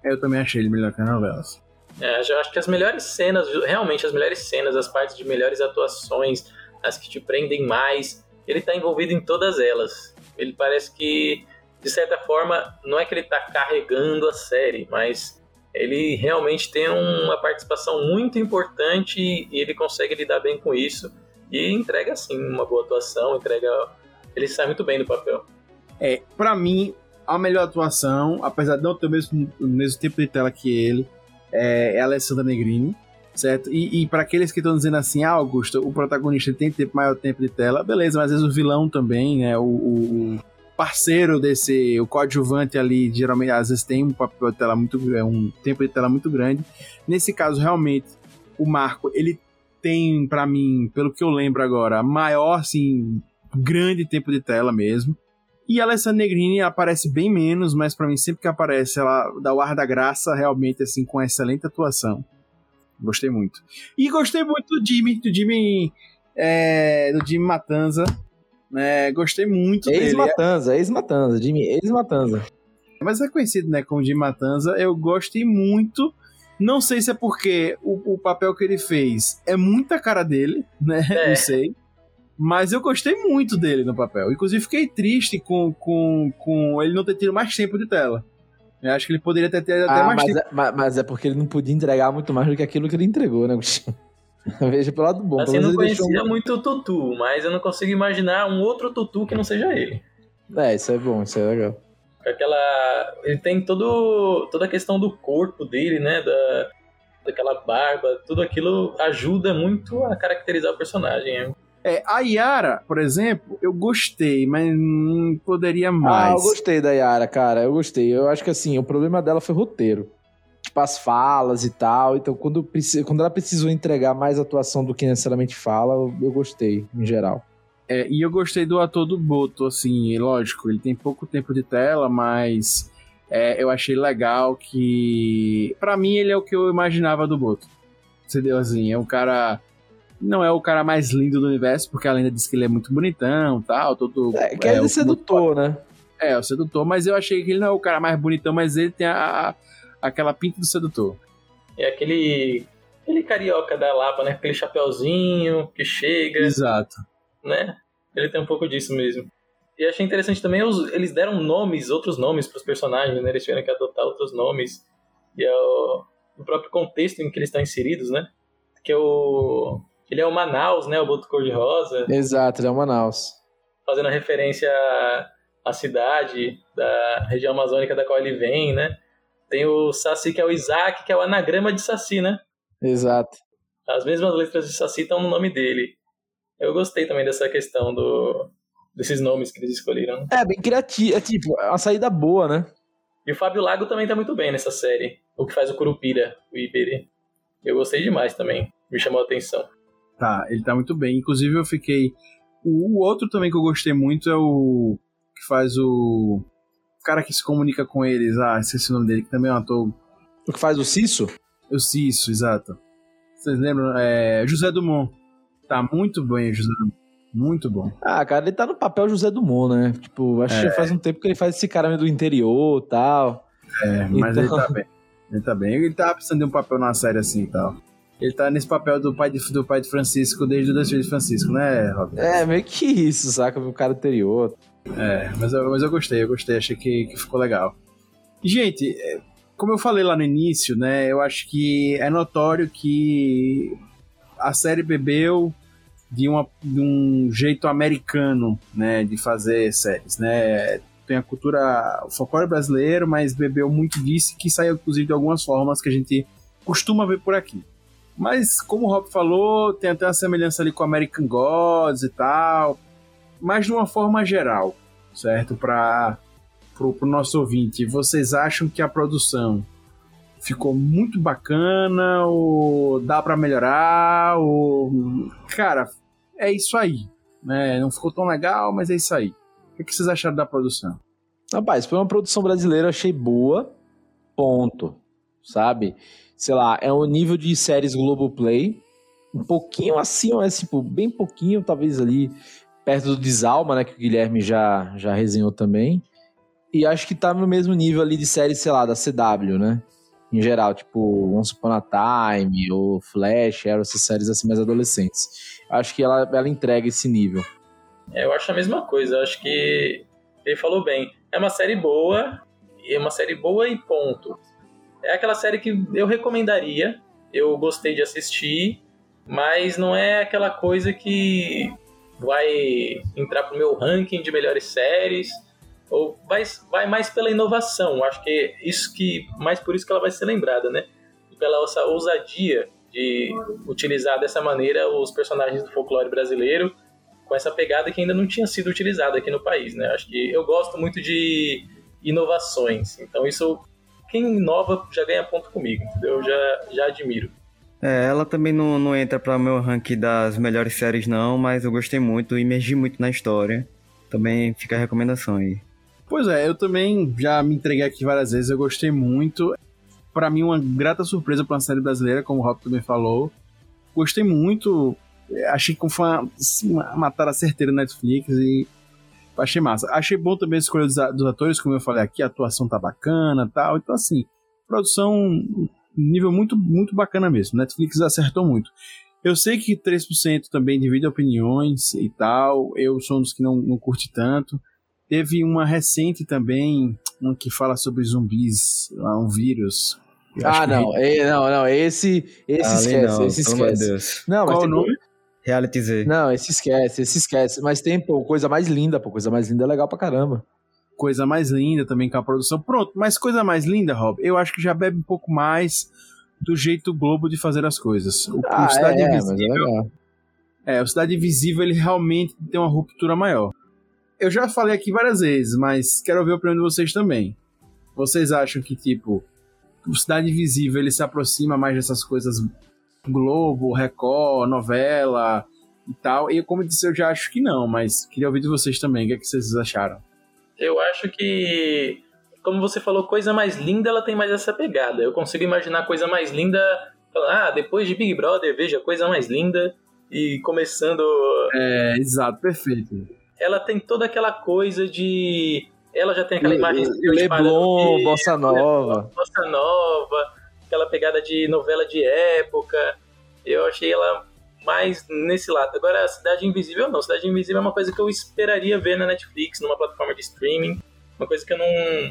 Eu também achei ele melhor que nas novelas. É, eu acho que as melhores cenas, realmente as melhores cenas, as partes de melhores atuações, as que te prendem mais, ele tá envolvido em todas elas. Ele parece que, de certa forma, não é que ele tá carregando a série, mas ele realmente tem uma participação muito importante e ele consegue lidar bem com isso e entrega, assim, uma boa atuação, entrega... Ele sai muito bem do papel. É, para mim, a melhor atuação, apesar de não ter o mesmo, o mesmo tempo de tela que ele, é, é a Alessandra Negrini, certo? E, e para aqueles que estão dizendo assim, ah, Augusto, o protagonista tem tempo, maior tempo de tela, beleza, mas às vezes o vilão também, né? O, o parceiro desse, o coadjuvante ali, geralmente às vezes tem um papel de tela muito, é um tempo de tela muito grande. Nesse caso, realmente, o Marco, ele tem, para mim, pelo que eu lembro agora, maior, assim, grande tempo de tela mesmo. E a Alessandra Negrini aparece bem menos, mas para mim sempre que aparece ela dá o ar da graça, realmente assim com excelente atuação. Gostei muito. E gostei muito do Jimmy, do Jimmy, é, do Jimmy Matanza. né? gostei muito ex dele. Ex-Matanza, ex-Matanza, Jimmy, ex-Matanza. Mas é conhecido, né, como Jimmy Matanza. Eu gostei muito. Não sei se é porque o, o papel que ele fez é muita cara dele, né? É. Não sei. Mas eu gostei muito dele no papel. Inclusive, fiquei triste com, com, com ele não ter tido mais tempo de tela. Eu acho que ele poderia ter, ter até Ah, mais mas, tempo. é, mas, mas é porque ele não podia entregar muito mais do que aquilo que ele entregou, né, Agostinho? Veja pelo lado bom. Assim, eu não conhecia deixou muito o Tutu, mas eu não consigo imaginar um outro Tutu que não seja ele. É, isso é bom, isso é legal. Com Aquela. Ele tem todo, toda a questão do corpo dele, né? Da, daquela barba, tudo aquilo ajuda muito a caracterizar o personagem. né? É, a Yara, por exemplo, eu gostei, mas hum, poderia Ah, mais. eu gostei da Yara, cara. Eu gostei. Eu acho que assim, o problema dela foi o roteiro. Tipo, as falas e tal. Então, quando, quando ela precisou entregar mais atuação do que necessariamente fala, eu gostei, em geral. É, e eu gostei do ator do Boto, assim, lógico, ele tem pouco tempo de tela, mas é, eu achei legal que. Pra mim, ele é o que eu imaginava do Boto. Entendeu? Assim, é um cara. Não é o cara mais lindo do universo, porque a lenda diz que ele é muito bonitão tal, todo. É, que é, o- de sedutor, né? É, o sedutor, mas eu achei que ele não é o cara mais bonitão, mas ele tem a, a- aquela pinta do sedutor. É aquele. Aquele carioca da Lapa, né? Aquele chapeuzinho que chega, Exato. Né? Ele tem um pouco disso mesmo. E achei interessante também, os- eles deram nomes, outros nomes pros personagens, né? Eles tiveram que adotar outros nomes. E é o, o próprio contexto em que eles estão inseridos, né? Que é o. Ele é o Manaus, né? O Boto Cor-de-Rosa. Exato, ele é o Manaus. fazendo referência à- à cidade da região amazônica da qual ele vem, né? Tem o Saci, que é o Isaac, que é o anagrama de Saci, né? Exato. As mesmas letras de Saci estão no nome dele. Eu gostei também dessa questão do, desses nomes que eles escolheram. né? É, bem criativo. É tipo, é uma saída boa, né? E o Fábio Lago também tá muito bem nessa série. O que faz o Curupira, o Iberê. Eu gostei demais também. Me chamou a atenção. Tá, ele tá muito bem. Inclusive, eu fiquei. O, o outro também que eu gostei muito é o. que faz o. O cara que se comunica com eles. Ah, esqueci o nome dele, que também é um ator. O que faz o Cisso? Eu sei isso, exato. Vocês lembram? É, José Dumont. Tá muito bem, José. Muito bom. Ah, cara, ele tá no papel José Dumont, né? Tipo, acho É. que faz um tempo que ele faz esse cara do interior e tal. É, mas Então- ele tá bem. Ele tá bem. Ele tá precisando de um papel numa série assim e tal. Ele tá nesse papel do pai de, do pai de Francisco desde o Dois Filhos de Francisco, né, Rob? É, meio que isso, saca? O cara interior. É, mas eu, mas eu gostei, eu gostei, achei que, que ficou legal. Gente, é, como eu falei lá no início, né, eu acho que é notório que a série bebeu de, uma, de um jeito americano, né, de fazer séries, né, tem a cultura, o folclore brasileiro, mas bebeu muito disso, que saiu inclusive de algumas formas que a gente costuma ver por aqui. Mas, como o Rob falou, tem até uma semelhança ali com American Gods e tal, mas de uma forma geral, certo? Para o nosso ouvinte, vocês acham que a produção ficou muito bacana ou dá para melhorar? Ou... Cara, é isso aí. Né? Não ficou tão legal, mas é isso aí. O que vocês acharam da produção? Rapaz, foi uma produção brasileira, achei boa. Ponto. Sabe? Sei lá, é um nível de séries Globoplay. Um pouquinho assim, mas tipo, bem pouquinho, talvez ali perto do Desalma, né? Que o Guilherme já, já resenhou também. E acho que tá no mesmo nível ali de séries, sei lá, da CW, né? Em geral, tipo Once Upon a Time, ou Flash, Arrow, essas séries assim mais adolescentes. Acho que ela, ela entrega esse nível. É, eu acho a mesma coisa. Eu acho que ele falou bem. É uma série boa, é uma série boa e ponto. É aquela série que eu recomendaria, eu gostei de assistir, mas não é aquela coisa que vai entrar pro meu ranking de melhores séries. Ou vai, vai mais pela inovação. Acho que isso que mais por isso que ela vai ser lembrada, né? Pela essa ousadia de utilizar dessa maneira os personagens do folclore brasileiro com essa pegada que ainda não tinha sido utilizada aqui no país, né? Acho que eu gosto muito de inovações. Então isso quem inova já ganha ponto comigo, entendeu? Eu já já admiro. É, ela também não, não entra para meu ranking das melhores séries não, mas eu gostei muito, imergi muito na história. Também fica a recomendação aí. Pois é, eu também já me entreguei aqui várias vezes, eu gostei muito. Para mim, uma grata surpresa para uma série brasileira, como o Rob também falou. Gostei muito, achei que foi uma, assim, uma matada certeira na Netflix e achei massa. Achei bom também a escolha dos atores, como eu falei aqui, a atuação tá bacana tal. Então, assim, produção nível muito, muito bacana mesmo. Netflix acertou muito. Eu sei que 3% também divide opiniões e tal. Eu sou um dos que não, não curte tanto. Teve uma recente também, um que fala sobre zumbis, um vírus. ah, não. É, não, não. Esse, esse ah, esquece. Não, esse esquece. Não, Qual o nome? Reality Z. Não, esse esquece, esse esquece. Mas tem, pô, coisa mais linda, pô. Coisa mais linda é legal pra caramba. Coisa mais linda também com a produção. Pronto, mas coisa mais linda, Rob, eu acho que já bebe um pouco mais do jeito Globo de fazer as coisas. O, ah, o Cidade é, Invisível. É, é, o Cidade Invisível ele realmente tem uma ruptura maior. Eu já falei aqui várias vezes, mas quero ouvir a opinião de vocês também. Vocês acham que, tipo, o Cidade Invisível ele se aproxima mais dessas coisas Globo, Record, novela e tal? E como eu disse, eu já acho que não, mas queria ouvir de vocês também. O que, é que vocês acharam? Eu acho que, como você falou, coisa mais linda, ela tem mais essa pegada. Eu consigo imaginar coisa mais linda. Ah, depois de Big Brother, veja coisa mais linda. E começando. É, exato, perfeito ela tem toda aquela coisa de. Ela já tem aquela Le, imagem. Leblon, Bossa Nova. Bossa Nova, aquela pegada de novela de época. Eu achei ela mais nesse lado. Agora, a Cidade Invisível não. Cidade Invisível é uma coisa que eu esperaria ver na Netflix, numa plataforma de streaming. Uma coisa que eu não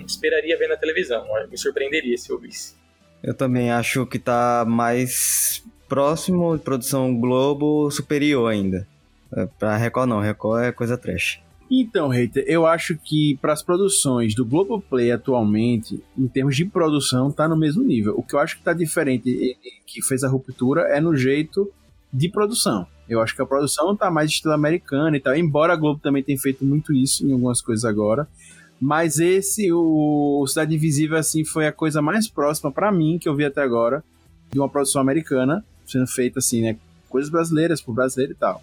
esperaria ver na televisão. Me surpreenderia se eu visse. Eu também acho que tá mais próximo de produção Globo superior ainda. É, pra Record não, Record é coisa trash. Então, Reiter, eu acho que para as produções do Globoplay atualmente, em termos de produção, tá no mesmo nível. O que eu acho que tá diferente, que fez a ruptura, é no jeito de produção. Eu acho que a produção tá mais estilo americana e tal, embora a Globo também tenha feito muito isso em algumas coisas agora. Mas esse, o Cidade Invisível, assim, foi a coisa mais próxima para mim que eu vi até agora de uma produção americana sendo feita assim, né? Coisas brasileiras por brasileiro e tal.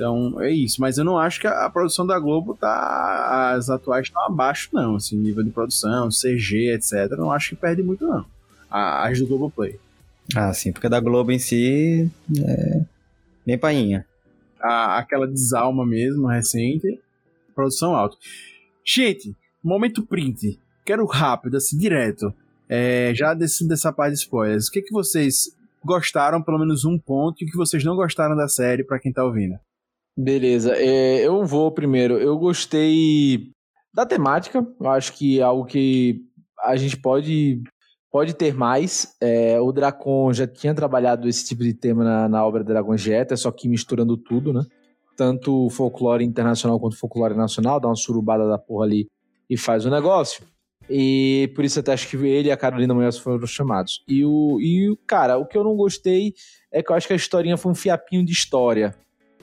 Então é isso, mas eu não acho que a, a produção da Globo tá. As atuais estão abaixo, não. Assim, nível de produção, CG, etc. Não acho que perde muito, não. As do Globoplay. Ah, sim, porque a da Globo em si é bem painha. A, aquela desalma mesmo, recente, produção alta. Gente, momento print. Quero rápido, assim, direto. É, já desse, dessa parte de spoilers. O que, que vocês gostaram, pelo menos um ponto, e o que vocês não gostaram da série, para quem tá ouvindo? Beleza, é, eu vou primeiro. Eu gostei da temática, eu acho que é algo que a gente pode, pode ter mais. É, o Dracon já tinha trabalhado esse tipo de tema na, na obra Dragon Jeta, só que misturando tudo, né? Tanto folclore internacional quanto folclore nacional, dá uma surubada da porra ali e faz o negócio. E por isso até acho que ele e a Carolina Munhoz foram chamados. E o, e, cara, o que eu não gostei é que eu acho que a historinha foi um fiapinho de história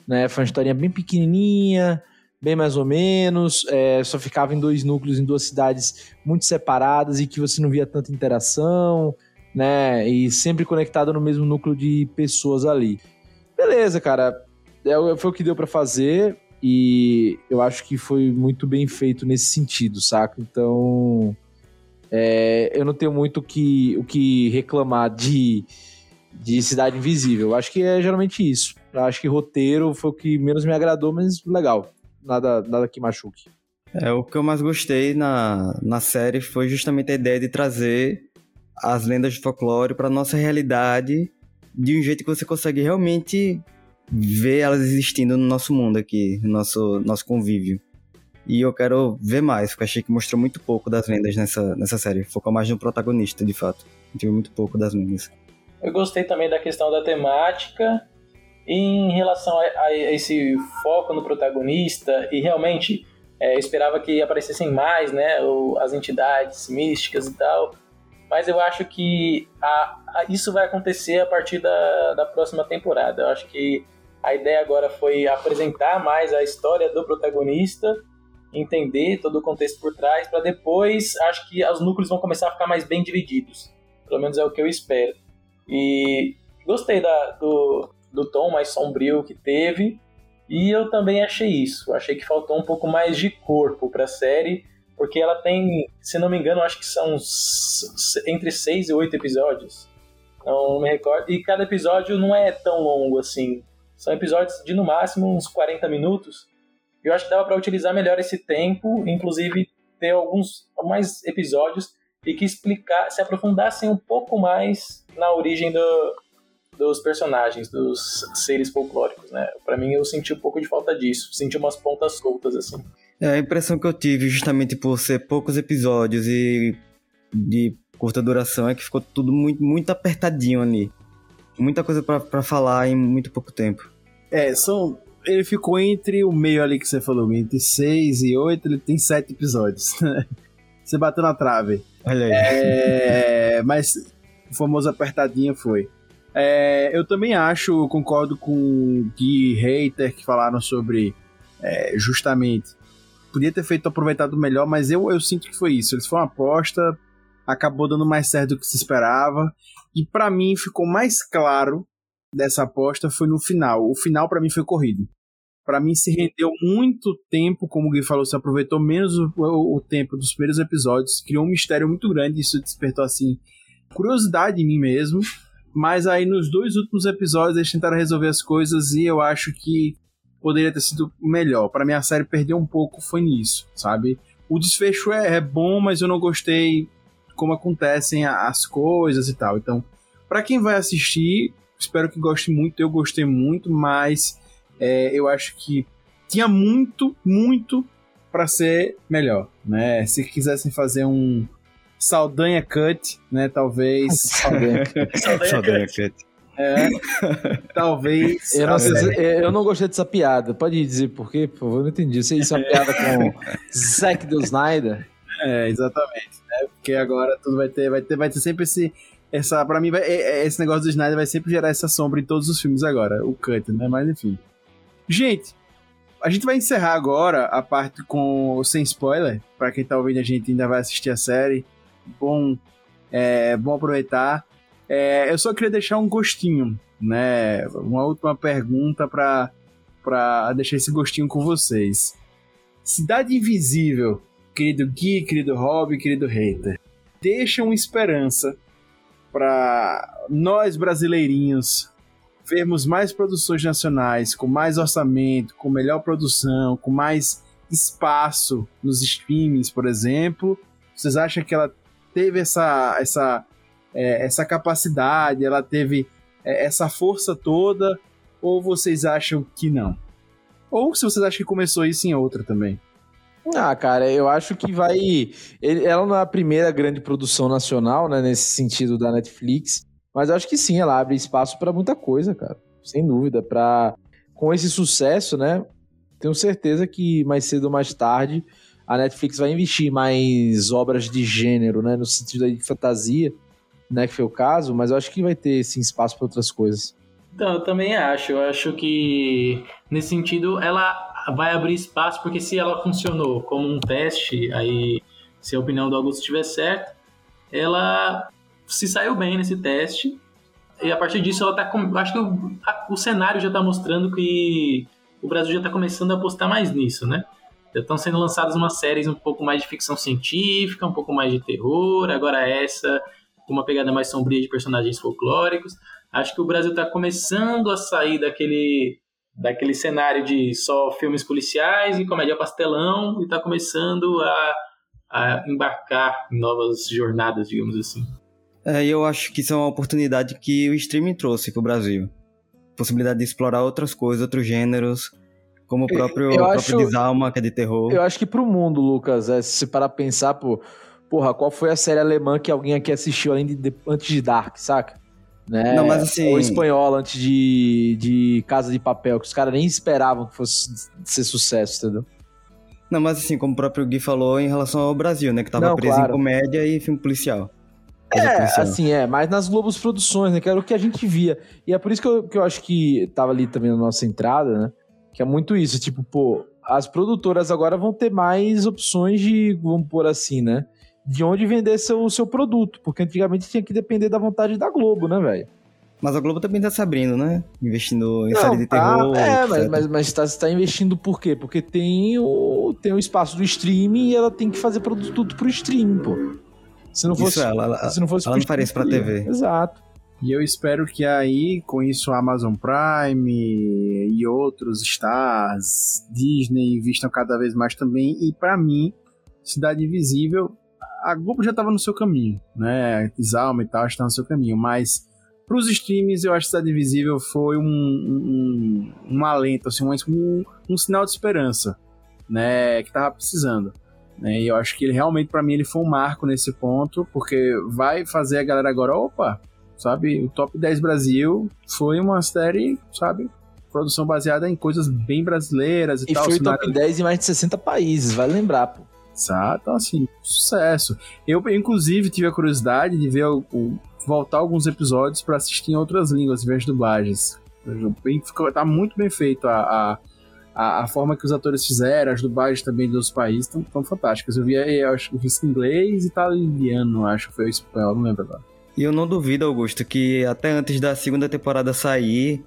né? Foi uma historinha bem pequenininha, bem mais ou menos, é, só ficava em dois núcleos, em duas cidades muito separadas e que você não via tanta interação, né? E sempre conectado no mesmo núcleo de pessoas ali. Beleza, cara. É, foi o que deu para fazer e eu acho que foi muito bem feito nesse sentido, saca? Então, é, eu não tenho muito que, o que reclamar de, de Cidade Invisível. Acho que é geralmente isso. Eu acho que roteiro foi o que menos me agradou, mas legal. Nada, nada que machuque. É, o que eu mais gostei na, na série foi justamente a ideia de trazer as lendas de folclore para nossa realidade de um jeito que você consegue realmente ver elas existindo no nosso mundo aqui, no nosso, nosso convívio. E eu quero ver mais, porque achei que mostrou muito pouco das lendas nessa, nessa série. Focou mais no protagonista, de fato. Tive muito pouco das lendas. Eu gostei também da questão da temática em relação a, a, esse foco no protagonista e realmente É, esperava que aparecessem mais, né? As entidades místicas e tal. Mas eu acho que a- a- isso vai acontecer a partir da, da próxima temporada. Eu acho que a ideia agora foi apresentar mais a história do protagonista, entender todo o contexto por trás, para depois acho que os núcleos vão começar a ficar mais bem divididos. Pelo menos é o que eu espero. E gostei da- do, do tom mais sombrio que teve. E eu também achei isso. Achei que faltou um pouco mais de corpo para a série, porque ela tem, se não me engano, acho que são entre seis e oito episódios. Não me recordo. E cada episódio não é tão longo assim. São episódios de no máximo uns 40 minutos. Eu acho que dava para utilizar melhor esse tempo, inclusive ter alguns mais episódios e que explicar, se aprofundassem um pouco mais na origem do, dos personagens, dos seres folclóricos, né? Para mim eu senti um pouco de falta disso, senti umas pontas soltas assim. É, a impressão que eu tive, justamente por ser poucos episódios e de curta duração, é que ficou tudo muito, muito apertadinho ali. Muita coisa pra, pra falar em muito pouco tempo. É, são. Ele ficou entre o meio ali que você falou, entre 6 e 8, ele tem 7 episódios. você bateu na trave. Olha aí. É, mas o famoso apertadinho foi. É, eu também acho, concordo com o Gui Hater que falaram sobre é, justamente. Podia ter feito aproveitado melhor, mas eu, eu sinto que foi isso. Eles foram uma aposta, acabou dando mais certo do que se esperava. E pra mim ficou mais claro dessa aposta foi no final. O final pra mim foi corrido. Pra mim se rendeu muito tempo, como o Gui falou, se aproveitou menos o, o- o tempo dos primeiros episódios, criou um mistério muito grande, isso despertou assim curiosidade em mim mesmo. Mas aí nos dois últimos episódios eles tentaram resolver as coisas e eu acho que poderia ter sido melhor. Pra mim a série perdeu um pouco foi nisso, sabe? O desfecho é, é bom, mas eu não gostei como acontecem as coisas e tal. Então, pra quem vai assistir, espero que goste muito. Eu gostei muito, mas é, eu acho que tinha muito, muito pra ser melhor, né? Se quisessem fazer um Saldanha Cut, né? Talvez. Saldanha Saldanha Cut. É, talvez. Eu não, sei eu não gostei dessa piada. Pode dizer por quê, por favor? Eu não entendi. Você isso é uma piada com Zack do Snyder? É, exatamente, né? Porque agora tudo vai ter, vai ter, vai ter sempre esse. Essa, pra mim, vai- é- é- esse negócio do Snyder vai sempre gerar essa sombra em todos os filmes agora, o cut, né? Mas enfim. Gente, a gente vai encerrar agora a parte com sem spoiler. Pra quem tá ouvindo a gente ainda vai assistir a série. Bom, é, bom aproveitar. É, eu só queria deixar um gostinho, né? Uma última pergunta pra, pra deixar esse gostinho com vocês. Cidade Invisível querido Gui, querido Rob, querido Hater, deixam esperança para nós brasileirinhos vermos mais produções nacionais com mais orçamento, com melhor produção, com mais espaço nos streamings, por exemplo. Vocês acham que ela teve essa essa é, essa capacidade, ela teve é, essa força toda, ou vocês acham que não? Ou se vocês acham que começou isso em outra também? Ah, cara, eu acho que vai. ela não é a primeira grande produção nacional, né, nesse sentido da Netflix, mas eu acho que sim, ela abre espaço pra muita coisa, cara. Sem dúvida. Pra... Com esse sucesso, né, tenho certeza que mais cedo ou mais tarde a Netflix vai investir mais obras de gênero, né, no sentido de fantasia, né, que foi o caso, mas eu acho que vai ter sim espaço pra outras coisas. Então, eu também acho. Eu acho que, nesse sentido, ela vai abrir espaço, porque se ela funcionou como um teste, aí, se a opinião do Augusto estiver certa, ela se saiu bem nesse teste. E a partir disso, ela tá. Com, acho que o, a- o cenário já tá mostrando que o Brasil já tá começando a apostar mais nisso, né? Já estão sendo lançadas umas séries um pouco mais de ficção científica, um pouco mais de terror, agora essa, com uma pegada mais sombria de personagens folclóricos. Acho que o Brasil está começando a sair daquele, daquele cenário de só filmes policiais e comédia pastelão e está começando a, a embarcar em novas jornadas, digamos assim. É, eu acho que isso é uma oportunidade que o streaming trouxe pro Brasil. Possibilidade de explorar outras coisas, outros gêneros, como o próprio, eu próprio acho- Desalma, que é de terror. Eu acho que pro mundo, Lucas, é, se você parar pra pensar, pô, porra, qual foi a série alemã que alguém aqui assistiu além de, de- antes de Dark, saca? Né? Não, mas assim- Ou espanhola antes de, de Casa de Papel, que os caras nem esperavam que fosse ser sucesso, entendeu? Não, mas assim, como o próprio Gui falou em relação ao Brasil, né? Que tava Não, preso claro. em comédia e filme policial. É, policial. assim, é, mas nas Globos Produções, né? Que era o que a gente via. E é por isso que eu, que eu acho que tava ali também na nossa entrada, né? Que é muito isso, tipo, pô, as produtoras agora vão ter mais opções de, vamos pôr assim, né? De onde vender seu, seu produto. Porque antigamente tinha que depender da vontade da Globo, né, velho? Mas a Globo também tá se abrindo, né? Investindo em Não, série de tá, terror. é, mas, mas, mas tá, você tá investindo por quê? Porque tem o, tem o espaço do streaming e ela tem que fazer produto tudo pro streaming, pô. Se não fosse, Isso, ela, ela, se não fosse ela não faria isso pra TV. Exato. E eu espero que aí, com isso, a Amazon Prime e outros stars, Disney, investam cada vez mais também. E pra mim, Cidade Invisível, a Globo já estava no seu caminho, né? Exalma e tal está no seu caminho, mas pros streams eu acho que Cidade Invisível foi um, um, um alento, assim, um, um sinal de esperança, né? Que tava precisando. Né? E eu acho que ele realmente, pra mim, ele foi um marco nesse ponto, porque vai fazer a galera agora, opa, sabe? O Top 10 Brasil foi uma série, sabe? Produção baseada em coisas bem brasileiras e, E tal. foi cenário- top 10 em mais de 60 países, vai lembrar, pô. Exato, então, assim, sucesso. Eu, inclusive, tive a curiosidade de ver o, o- voltar alguns episódios pra assistir em outras línguas, ver as dublagens. Bem- ficou- tá muito bem feito a, a, a, forma que os atores fizeram, as dublagens também dos países estão tão fantásticas. Eu vi, eu acho eu vi isso em inglês e italiano, acho que foi o espanhol, não lembro agora. E eu não duvido, Augusto, que até antes da segunda temporada sair,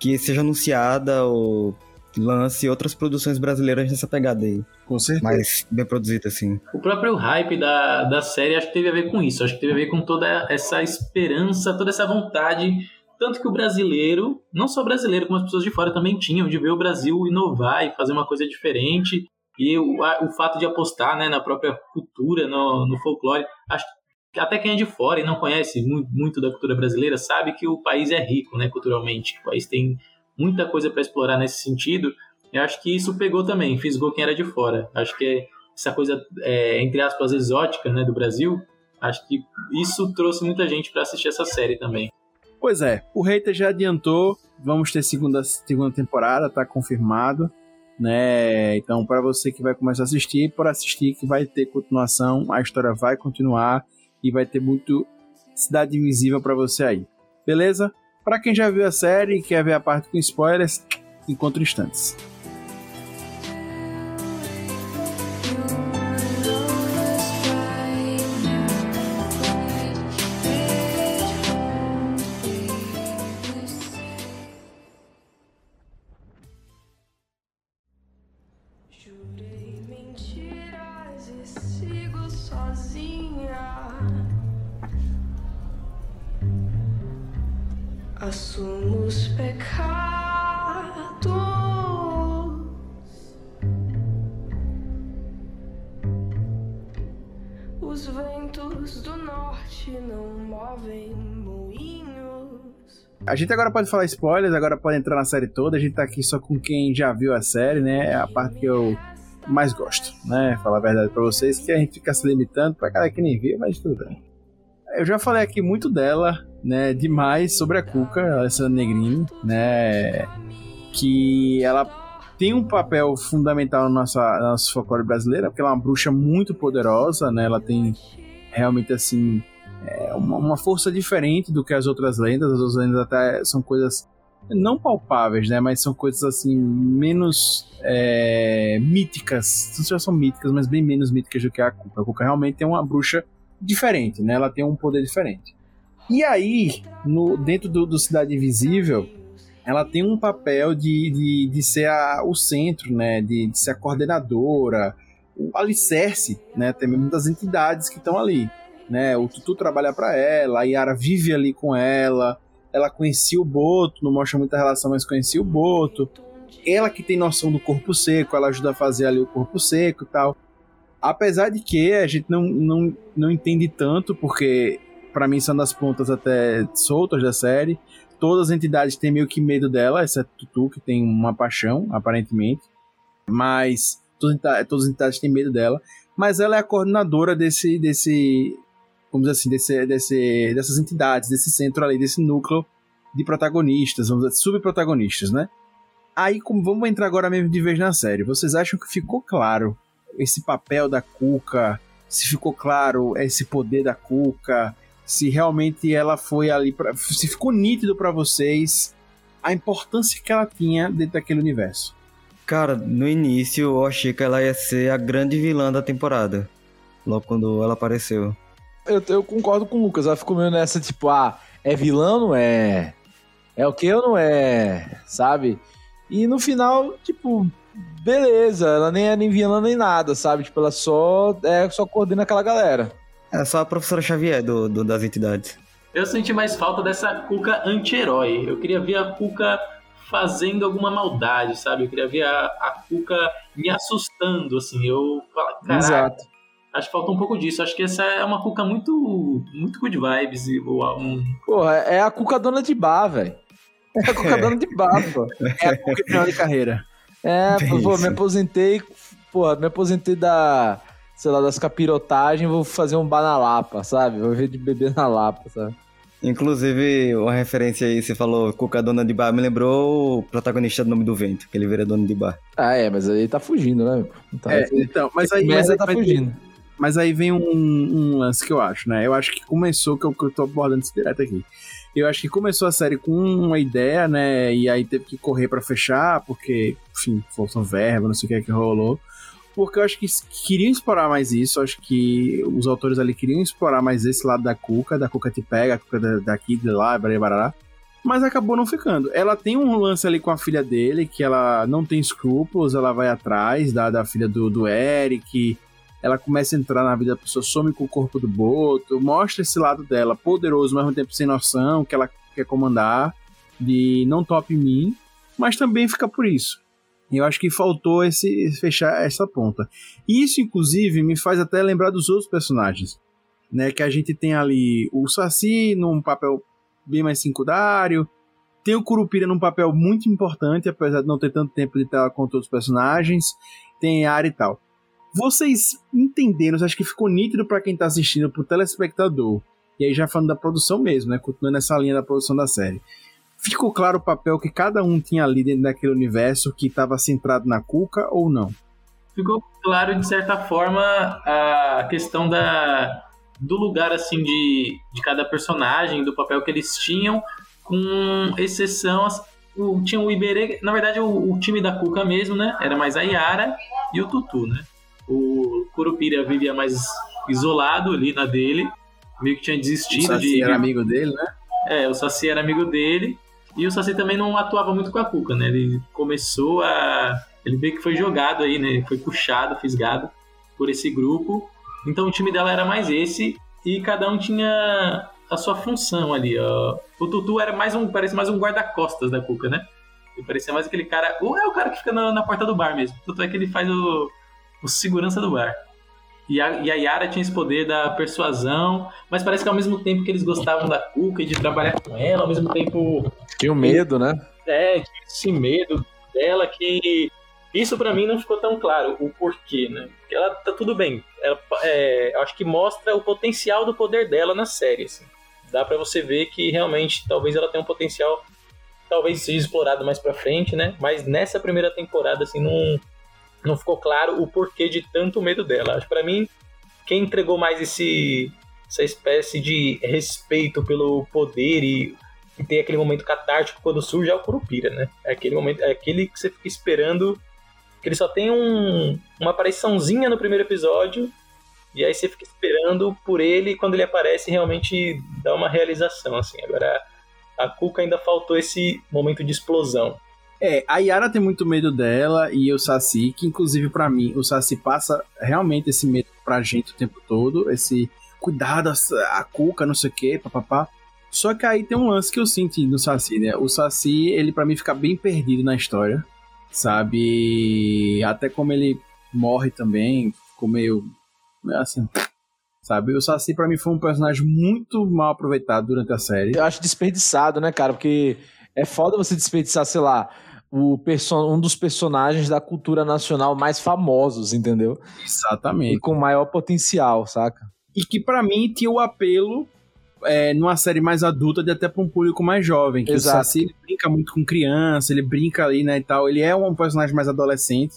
que seja anunciada ou lance outras produções brasileiras nessa pegada aí. Com certeza. Mais bem produzida, assim. O próprio hype da, da série acho que teve a ver com isso. Acho que teve a ver com toda essa esperança, toda essa vontade. Tanto que o brasileiro, não só o brasileiro, como as pessoas de fora também tinham, de ver o Brasil inovar e fazer uma coisa diferente. E o, a- o fato de apostar né, na própria cultura, no, no folclore. Acho que até quem é de fora e não conhece muito, da cultura brasileira sabe que o país é rico né, culturalmente. O país tem muita coisa para explorar nesse sentido. Eu acho que isso pegou também, fisgou quem era de fora. Acho que essa coisa, é, entre aspas, exótica né, do Brasil, acho que isso trouxe muita gente para assistir essa série também. Pois é, o Hater já adiantou, vamos ter segunda, segunda temporada, tá confirmado, né? Então, para você que vai começar a assistir, por assistir que vai ter continuação, a história vai continuar e vai ter muito Cidade Invisível para você aí. Beleza? Para quem já viu a série e quer ver a parte com spoilers, encontro instantes. A gente agora pode falar spoilers, agora pode entrar na série toda. A gente tá aqui só com quem já viu a série, né? É a parte que eu mais gosto, né? Falar a verdade pra vocês, que a gente fica se limitando pra galera que nem viu, mas tudo bem. Eu já falei aqui muito dela, né? Demais sobre a Cuca, essa Negrini, né? Que ela tem um papel fundamental na nossa, na nossa folclore brasileira, porque ela é uma bruxa muito poderosa, né? Ela tem realmente assim é uma, uma força diferente do que as outras lendas. As outras lendas até são coisas não palpáveis, né? Mas são coisas assim menos é, míticas. Não sei se são míticas, mas bem menos míticas do que a Cuca. A Cuca realmente é uma bruxa diferente, né? Ela tem um poder diferente. E aí, no, dentro do, do Cidade Invisível, ela tem um papel de, de, de ser a, o centro, né? De, de ser a coordenadora, o alicerce, né? Tem muitas entidades que estão ali né? O Tutu trabalha para ela, a Yara vive ali com ela, ela conhecia o Boto, não mostra muita relação, mas conhecia o Boto. Ela que tem noção do corpo seco, ela ajuda a fazer ali o corpo seco e tal. Apesar de que a gente não, não, não entende tanto, porque para mim são das pontas até soltas da série. Todas as entidades têm meio que medo dela, exceto Tutu, que tem uma paixão, aparentemente. Mas todas, todas as entidades têm medo dela. Mas ela é a coordenadora desse, desse vamos dizer assim, desse, desse, dessas entidades, desse centro ali, desse núcleo de protagonistas, vamos dizer, subprotagonistas, né? aí, como vamos entrar agora mesmo de vez na série. Vocês acham que ficou claro esse papel da Cuca? Se ficou claro esse poder da Cuca? Se realmente ela foi ali para, se ficou nítido para vocês a importância que ela tinha dentro daquele universo? Cara, no início eu achei que ela ia ser a grande vilã da temporada. Logo quando ela apareceu. Eu, eu concordo com o Lucas, ela ficou meio nessa, tipo, ah, é vilã ou não é? É o que ou não é? Sabe? E no final, tipo, beleza, ela nem é nem vilã nem nada, sabe? Tipo, ela só, é, só coordena aquela galera. É só a professora Xavier do, do das entidades. Eu senti mais falta dessa Cuca anti-herói. Eu queria ver a Cuca fazendo alguma maldade, sabe? Eu queria ver a, a Cuca me assustando, assim. Eu falo, Exato. Acho que falta um pouco disso. Acho que essa é uma Cuca muito, muito good vibes. E, um... Porra, é a Cuca dona de bar, velho. É a Cuca dona de bar, pô. É a Cuca final de carreira. É, pô, me aposentei, pô, me aposentei da, sei lá, das capirotagens, vou fazer um bar na Lapa, sabe? Vou ver de beber na Lapa, sabe? Inclusive, uma referência aí, você falou Cuca dona de bar, me lembrou o protagonista do Nome do Vento, que ele vira dono de bar. Ah, é, mas aí tá fugindo, né? Tá, é, então, mas aí, mas aí tá fugindo. Mas aí vem um, um, lance que eu acho, né? Eu acho que começou, que eu, que eu tô abordando isso direto aqui. Eu acho que começou a série com uma ideia, né? E aí teve que correr para fechar, porque, enfim, faltou verba, não sei o que é que rolou. Porque eu acho que queriam explorar mais isso, eu acho que os autores ali queriam explorar mais esse lado da Cuca, da Cuca te pega, a Cuca daqui, de lá, barará. Mas acabou não ficando. Ela tem um lance ali com a filha dele, que ela não tem escrúpulos, ela vai atrás da, da filha do, do Eric, ela começa a entrar na vida da pessoa, some com o corpo do Boto, mostra esse lado dela poderoso, mas ao mesmo tempo sem noção, que ela quer comandar, de não top mim, mas também fica por isso. Eu acho que faltou esse fechar essa ponta. Isso, inclusive, me faz até lembrar dos outros personagens. Né, que a gente tem ali o Saci num papel bem mais secundário, tem o Curupira num papel muito importante, apesar de não ter tanto tempo de estar com todos os personagens, tem a Ari e tal. Vocês entenderam, acho que ficou nítido para quem tá assistindo, pro telespectador, e aí já falando da produção mesmo, né? Continuando nessa linha da produção da série. Ficou claro o papel que cada um tinha ali dentro daquele universo que estava centrado na Cuca ou não? Ficou claro, de certa forma, a questão da, do lugar assim de, de cada personagem, do papel que eles tinham, com exceção. O, tinha o Iberê, na verdade, o, o time da Cuca mesmo, né? Era mais a Yara e o Tutu, né? O Curupira vivia mais isolado ali na dele, meio que tinha desistido o Saci de. era amigo dele, né? É, o Saci era amigo dele. E o Saci também não atuava muito com a Cuca, né? Ele começou a. Ele meio que foi jogado aí, né? Ele foi puxado, fisgado por esse grupo. Então o time dela era mais esse. E cada um tinha a sua função ali, ó. O Tutu era mais um. Parece mais um guarda-costas da Cuca, né? Ele parecia mais aquele cara. Ou é o cara que fica na, na porta do bar mesmo. Tanto é que ele faz o o segurança do bar. E a, e a Yara tinha esse poder da persuasão, mas parece que ao mesmo tempo que eles gostavam da Cuca e de trabalhar com ela, ao mesmo tempo. Tinha o medo, né? É, tinha esse medo dela que. Isso para mim não ficou tão claro, o porquê, né? Porque ela tá tudo bem. Ela, é, acho que mostra o potencial do poder dela na série. Assim. Dá para você ver que realmente talvez ela tenha um potencial, talvez seja explorado mais pra frente, né? Mas nessa primeira temporada, assim, não, não ficou claro o porquê de tanto medo dela. Acho para mim quem entregou mais esse essa espécie de respeito pelo poder e, e tem aquele momento catártico quando surge é o Curupira, né? É aquele momento, é aquele que você fica esperando que ele só tem um, uma apariçãozinha no primeiro episódio e aí você fica esperando por ele e quando ele aparece realmente dá uma realização assim. Agora a Cuca ainda faltou esse momento de explosão. É, a Yara tem muito medo dela e o Saci, que inclusive para mim, o Saci passa realmente esse medo pra gente o tempo todo, esse cuidado, a cuca, não sei o que, papapá. Só que aí tem um lance que eu sinto no Saci, né? O Saci, ele para mim fica bem perdido na história, sabe? Até como ele morre também, ficou meio, assim, sabe? O Saci para mim foi um personagem muito mal aproveitado durante a série. Eu acho desperdiçado, né, cara? Porque é foda você desperdiçar, sei lá, um dos personagens da cultura nacional mais famosos, entendeu? Exatamente. E com maior potencial, saca? E que para mim tinha o apelo é, numa série mais adulta, de até pra um público mais jovem. Que Exato. o Saci ele brinca muito com criança, ele brinca ali, né, e tal. Ele é um personagem mais adolescente,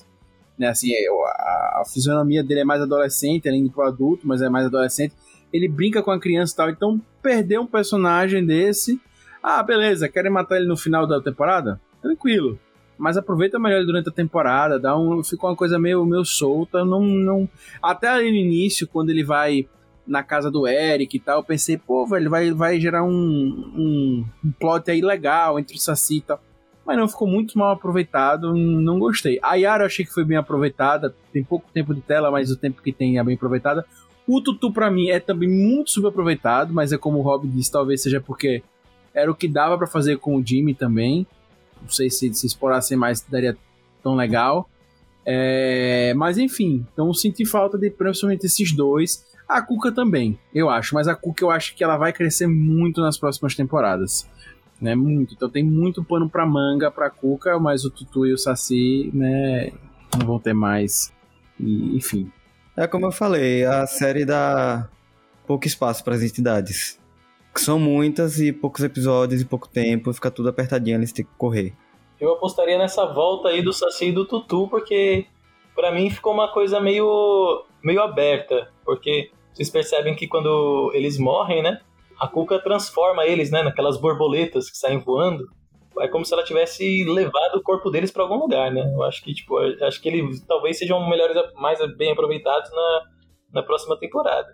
né, assim, é, a, a fisionomia dele é mais adolescente, além de pro adulto, mas é mais adolescente. Ele brinca com a criança e tal, então perder um personagem desse... Ah, beleza, querem matar ele no final da temporada? Tranquilo. Mas aproveita melhor ele durante a temporada, dá um, fica uma coisa meio, meio solta, não, não... Até ali no início, quando ele vai na casa do Eric e tal, eu pensei, pô, velho, vai, vai gerar um, um, um plot aí legal entre o Saci e tal. Mas não, ficou muito mal aproveitado, não gostei. A Yara eu achei que foi bem aproveitada, tem pouco tempo de tela, mas o tempo que tem é bem aproveitada. O Tutu, pra mim, é também muito subaproveitado, mas é como o Rob disse, talvez seja porque era o que dava pra fazer com o Jimmy também. Não sei se se explorassem mais daria tão legal. É, mas enfim, então senti falta de principalmente esses dois. A Cuca também, eu acho. Mas a Cuca eu acho que ela vai crescer muito nas próximas temporadas. Né, muito. Então tem muito pano pra manga pra Cuca, mas o Tutu e o Saci, né, não vão ter mais. E, enfim. É como eu falei, a série dá pouco espaço para as entidades. Que são muitas e poucos episódios e pouco tempo, fica tudo apertadinho, eles têm que correr. Eu apostaria nessa volta aí do Saci e do Tutu, porque pra mim ficou uma coisa meio, meio aberta. Porque vocês percebem que quando eles morrem, né? A Cuca transforma eles, né? Naquelas borboletas que saem voando. É como se ela tivesse levado o corpo deles pra algum lugar, né? Eu acho que, tipo, acho que eles talvez sejam melhores, mais bem aproveitados na, na próxima temporada.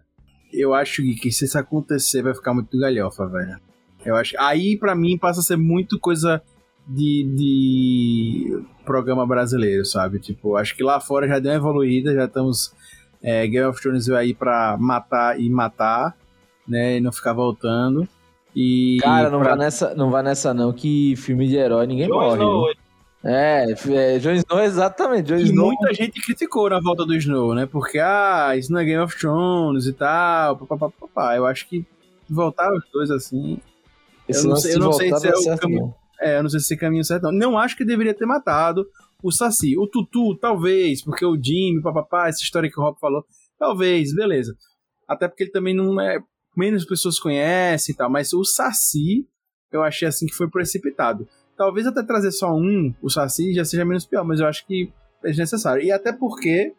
Eu acho que se isso acontecer vai ficar muito galhofa, velho. Eu acho. Aí, pra mim, passa a ser muito coisa de, de programa brasileiro, sabe? Tipo, acho que lá fora já deu uma evoluída, já estamos. É, Game of Thrones veio aí pra matar e matar, né? E não ficar voltando. E. Cara, não pra- vai nessa, não vai nessa não, que filme de herói ninguém Jon morre. Snow, viu? É, é, Jon Snow, exatamente. Jon E Snow. muita gente criticou na volta do Snow, né? Porque, ah, isso não é Game of Thrones e tal, papapá, papapá. Eu acho que voltar os dois assim. Esse eu não sei- eu não sei se é o caminho- não. É, eu não sei se esse caminho é certo, não. Não acho que deveria ter matado o Saci. O Tutu, talvez, porque o Jimmy, papapá, essa história que o Rob falou, talvez, beleza. Até porque ele também não é. Menos pessoas conhecem e tal, mas o Saci, eu achei assim que foi precipitado. Talvez até trazer só um, o Saci, já seja menos pior, mas eu acho que é desnecessário. E até porque,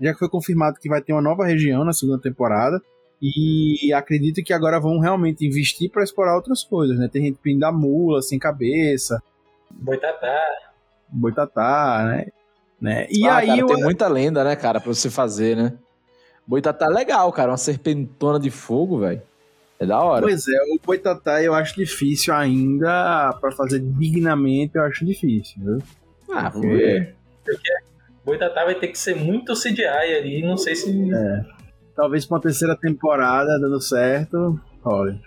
já que foi confirmado que vai ter uma nova região na segunda temporada, e acredito que agora vão realmente investir para explorar outras coisas, né? Tem gente pedindo a mula, sem cabeça, Boitatá. boitatá, né? né? E Ah, aí cara, eu, tem muita lenda, né, cara, pra você fazer, né? Boitatá é legal, cara. Uma serpentona de fogo, velho. É da hora. Pois é, o boitatá eu acho difícil ainda, para fazer dignamente eu acho difícil, viu? Ah, vamos Porque- ver. Boitatá vai ter que ser muito CGI ali, não sei se. Talvez pra uma terceira temporada dando certo, olha.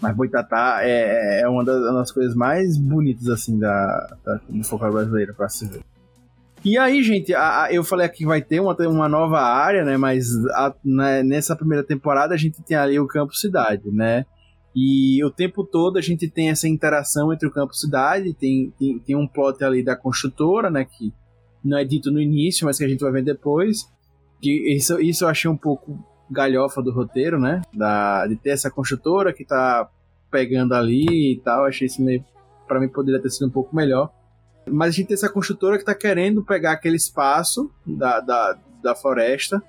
Mas Boitatá é, é uma das, das coisas mais bonitas, assim, da, da, do folclore brasileiro, pra se ver. E aí, gente, a- a- eu falei aqui que vai ter uma, uma nova área, né? Mas a- né, nessa primeira temporada a gente tem ali o Campo Cidade, né? E o tempo todo a gente tem essa interação entre o Campo Cidade, tem, tem, tem um plot ali da construtora, né? Que não é dito no início, mas que a gente vai ver depois. Que isso, isso eu achei um pouco galhofa do roteiro, né? Da, de ter essa construtora que tá pegando ali e tal. Achei isso meio. Pra mim poderia ter sido um pouco melhor. Mas a gente tem essa construtora que tá querendo pegar aquele espaço da, da, da floresta.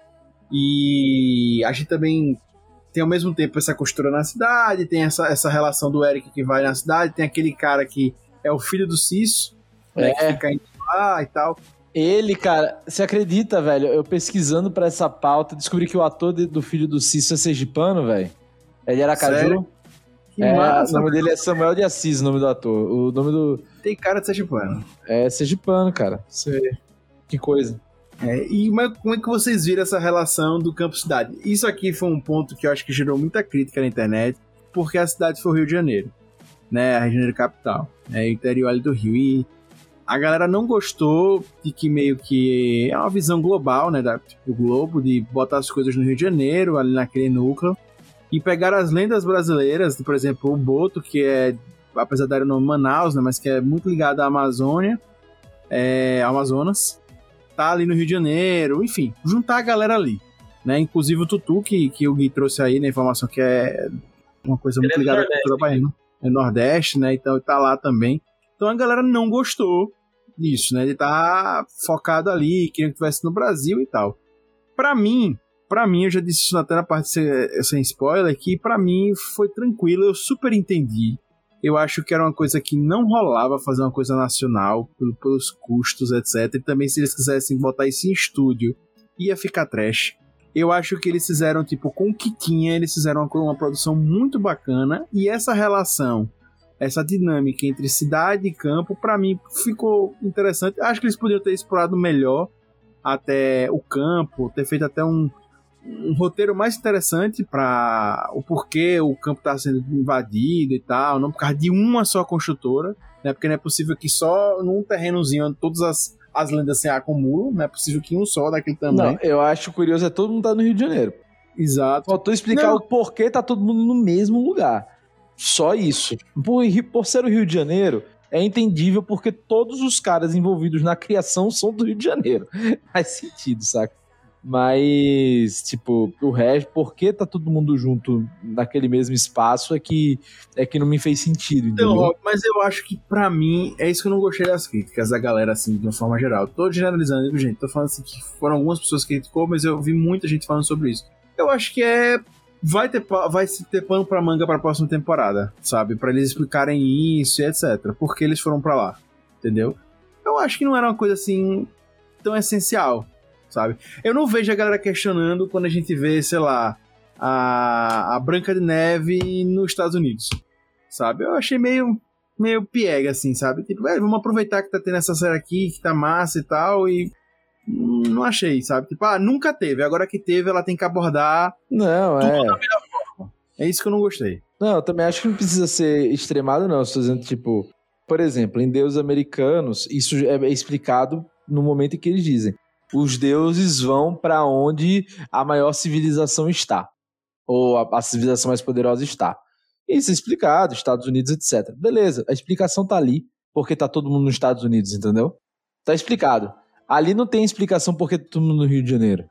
E a gente também tem ao mesmo tempo essa construtora na cidade, tem essa, essa relação do Eric que vai na cidade, tem aquele cara que é o filho do Cisso, né, que É. fica indo lá e tal. Ele, cara, você acredita, velho? Eu pesquisando pra essa pauta, descobri que o ator do filho do Cício é sergipano, velho. Ele de Aracaju. Sério? Que É, massa, o nome dele é Samuel de Assis, o nome do ator. O nome do. tem cara de Sergipano. É sergipano, cara. Você... Que coisa. É, e mas como é que vocês viram essa relação do campo cidade? Isso aqui foi um ponto que eu acho que gerou muita crítica na internet, porque a cidade foi o Rio de Janeiro, né? A Rio de Janeiro capital, né? O interior ali do Rio. E a galera não gostou de que meio que é uma visão global, né? Da, tipo, do globo, de botar as coisas no Rio de Janeiro, ali naquele núcleo. E pegar as lendas brasileiras, por exemplo, o Boto, que é, apesar de dar o nome Manaus, né? Mas que é muito ligado à Amazônia, é, Amazonas tá ali no Rio de Janeiro, enfim, juntar a galera ali, né? Inclusive o Tutu, que, que o Gui trouxe aí na informação que é uma coisa Ele muito é ligada à cultura baiana. É Nordeste, né? Então tá lá também. Então a galera não gostou disso, né? Ele tá focado ali, queria que tivesse no Brasil e tal. Pra mim, pra mim, eu já disse isso até na parte sem, sem spoiler, que pra mim foi tranquilo, eu super entendi. Eu acho que era uma coisa que não rolava fazer uma coisa nacional, pelo- pelos custos, etc. E também se eles quisessem botar isso em estúdio, ia ficar trash. Eu acho que eles fizeram, tipo, com o que tinha, eles fizeram uma, uma produção muito bacana. E essa relação, essa dinâmica entre cidade e campo, pra mim ficou interessante. Acho que eles poderiam ter explorado melhor até o campo, ter feito até um, um roteiro mais interessante para o porquê o campo está sendo invadido e tal, não por causa de uma só construtora, né? Porque não é possível que só num terrenozinho onde todas as, as lendas se acumulam, não é possível que um só daquele tamanho. Não, eu acho curioso é todo mundo tá no Rio de Janeiro. Exato. Faltou explicar Não. o porquê tá todo mundo no mesmo lugar. Só isso. Por, por ser o Rio de Janeiro, é entendível porque todos os caras envolvidos na criação são do Rio de Janeiro. Faz sentido, saca? Mas, tipo, o resto, por que tá todo mundo junto naquele mesmo espaço é que, é que não me fez sentido, Então, entendeu? ó, mas eu acho que pra mim é isso que eu não gostei das críticas da galera, assim, de uma forma geral. Tô generalizando, gente? Tô falando assim que foram algumas pessoas que criticou, mas eu vi muita gente falando sobre isso. Eu acho que é. Vai ter, vai se ter pano pra manga pra próxima temporada, sabe? Pra eles explicarem isso e etc. Porque eles foram pra lá, entendeu? Eu acho que não era uma coisa assim tão essencial, sabe? Eu não vejo a galera questionando quando a gente vê, sei lá, a, a Branca de Neve nos Estados Unidos, sabe? Eu achei meio, meio piega, assim, sabe? Tipo, é, vamos aproveitar que tá tendo essa série aqui, que tá massa e tal, e hum, não achei, sabe? Tipo, ah, nunca teve, agora que teve, ela tem que abordar. Não, é. É isso que eu não gostei. Não, eu também acho que não precisa ser extremado, não. Estou dizendo, tipo, por exemplo, em deuses americanos, isso é explicado no momento em que eles dizem: os deuses vão para onde a maior civilização está, ou a, a civilização mais poderosa está. Isso é explicado, Estados Unidos, etc. Beleza, a explicação tá ali, porque tá todo mundo nos Estados Unidos, entendeu? Tá explicado. Ali não tem explicação porque tá todo mundo no Rio de Janeiro,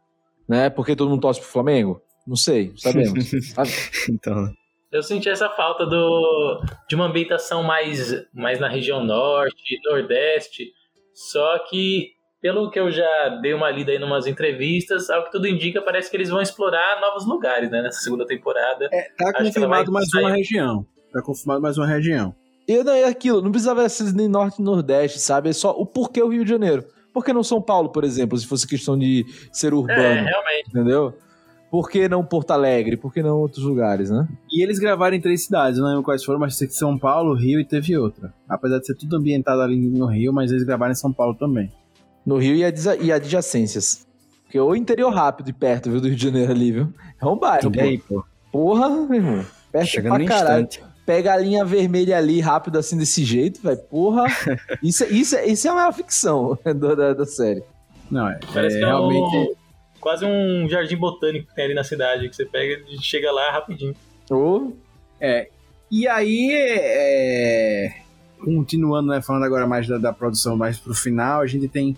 né? Porque todo mundo torce pro Flamengo? Não sei, sabemos. sabe? Então, Eu senti essa falta do, de uma ambientação mais, mais na região norte, nordeste. Só que, pelo que eu já dei uma lida aí em umas entrevistas, ao que tudo indica, parece que eles vão explorar novos lugares, né? Nessa segunda temporada. É, tá Acho confirmado mais sair. uma região. Tá confirmado mais uma região. E não é aquilo, não precisava ser nem norte e nordeste, sabe? É só o porquê o Rio de Janeiro. Por que não São Paulo, por exemplo, se fosse questão de ser É, urbano, realmente. entendeu? Por que não Porto Alegre? Por que não outros lugares, né? E eles gravaram em três cidades, eu não lembro quais foram, mas sei que São Paulo, Rio e teve outra. Apesar de ser tudo ambientado ali no Rio, mas eles gravaram em São Paulo também. No Rio e, adja- e adjacências. Porque o interior rápido e perto, viu, do Rio de Janeiro ali, viu? É um bairro, e aí, pô? pô. Porra, meu irmão. Perto Chegando pra caralho. instante. Pega a linha vermelha ali rápido assim desse jeito, velho. Porra. Isso, é- isso, é- isso é uma ficção da, da, da série. Não, é, Parece é que é realmente. um, quase um jardim botânico que tem ali na cidade, que você pega e chega lá rapidinho. Ô, É. E aí, é, continuando, né, falando agora mais da, da produção mais pro final, a gente tem.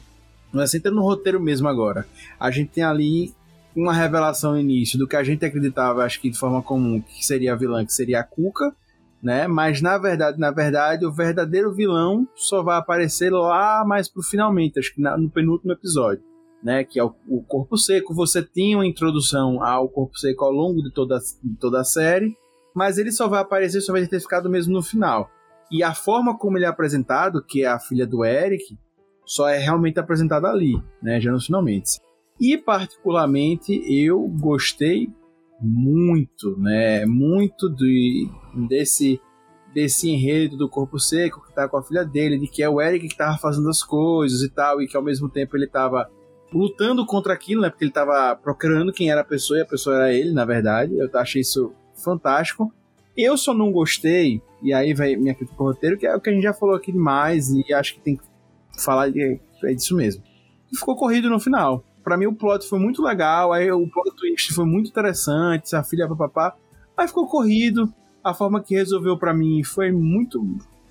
Nós entrando no roteiro mesmo agora. A gente tem ali uma revelação no início do que a gente acreditava, acho que de forma comum, que seria a vilã, que seria a Cuca, né? Mas na verdade, na verdade, o verdadeiro vilão só vai aparecer lá mais pro finalmente, acho que na- no penúltimo episódio. Né, que é o, o Corpo Seco. Você tinha uma introdução ao Corpo Seco ao longo de toda, de toda a série, mas ele só vai aparecer, só vai ter ficado mesmo no final. E a forma como ele é apresentado, que é a filha do Eric, só é realmente apresentado ali, né, já nos finalmente. E particularmente eu gostei muito, né, muito de, desse desse enredo do corpo seco que tá com a filha dele, de que é o Eric que tava fazendo as coisas e tal, e que ao mesmo tempo ele tava lutando contra aquilo, né? Porque ele tava procurando quem era a pessoa e a pessoa era ele, na verdade. Eu achei isso fantástico. Eu só não gostei, e aí vai minha crítica roteiro, que é o que a gente já falou aqui demais, e acho que tem que falar de, é disso mesmo. E ficou corrido no final. Pra mim o plot foi muito legal, aí o plot twist foi muito interessante, a filha papapá, mas ficou corrido. A forma que resolveu pra mim foi muito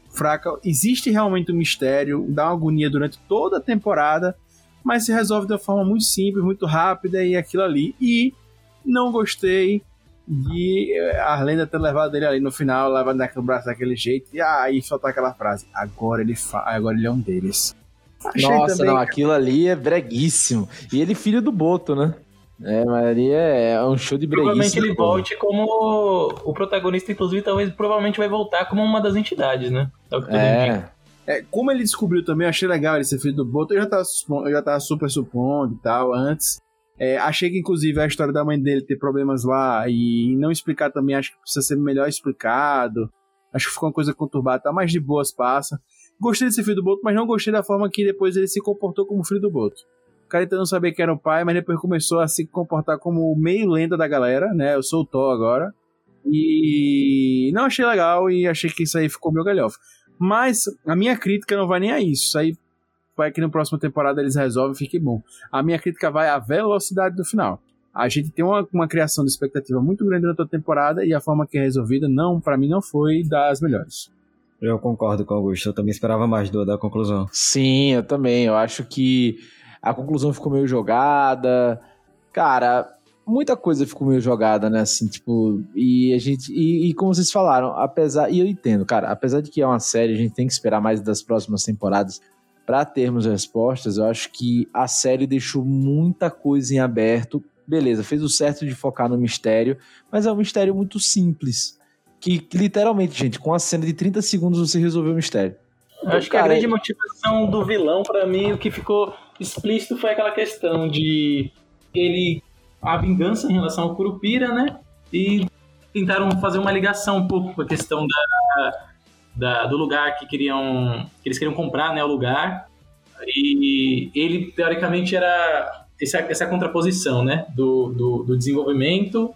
fraca. Existe realmente um mistério, dá uma agonia durante toda a temporada, mas se resolve de uma forma muito simples, muito rápida e aquilo ali. E não gostei de a lenda ter levado ele ali no final, levando naquele braço daquele jeito, e aí soltar aquela frase. Agora ele, agora ele é um deles. Achei Nossa, também, não, aquilo ali é breguíssimo. E ele filho do Boto, né? É, mas ali é, é um show de breguíssimo. Provavelmente ele volte como o protagonista, inclusive, talvez provavelmente vai voltar como uma das entidades, né? É o que é. é. como ele descobriu também, eu achei legal ele ser filho do Boto. Eu já tava, eu já tava super supondo e tal antes. É, achei que, inclusive, a história da mãe dele ter problemas lá e não explicar também, acho que precisa ser melhor explicado. Acho que ficou uma coisa conturbada, tá mais de boas passa. Gostei desse filho do Boto, mas não gostei da forma que depois ele se comportou como filho do Boto. O cara não sabia que era o pai, mas depois começou a se comportar como meio lenda da galera, né? Eu sou o Thor agora. E não achei legal e achei que isso aí ficou meio galhofa. Mas a minha crítica não vai nem a isso. Isso aí vai que na próxima temporada eles resolvem, fique bom. A minha crítica vai à velocidade do final. A gente tem uma, uma criação de expectativa muito grande durante a temporada e a forma que é resolvida, não, para mim, não foi das melhores. Eu concordo com o Augusto, eu também esperava mais do, da conclusão. Sim, eu também. Eu acho que a conclusão ficou meio jogada. Cara, muita coisa ficou meio jogada, né? Assim, tipo, e a gente. E, e, como vocês falaram, apesar. E eu entendo, cara, apesar de que é uma série, a gente tem que esperar mais das próximas temporadas para termos respostas, eu acho que a série deixou muita coisa em aberto. Beleza, fez o certo de focar no mistério, mas é um mistério muito simples. Que, que literalmente, gente, com a cena de 30 segundos você resolveu o mistério. Eu acho que a grande motivação do vilão, para mim, o que ficou explícito foi aquela questão de ele. a vingança em relação ao Curupira, né? E tentaram fazer uma ligação um pouco com a questão da, da, do lugar que queriam que eles queriam comprar, né, o lugar. E ele teoricamente era essa, essa contraposição, né, do, do, do desenvolvimento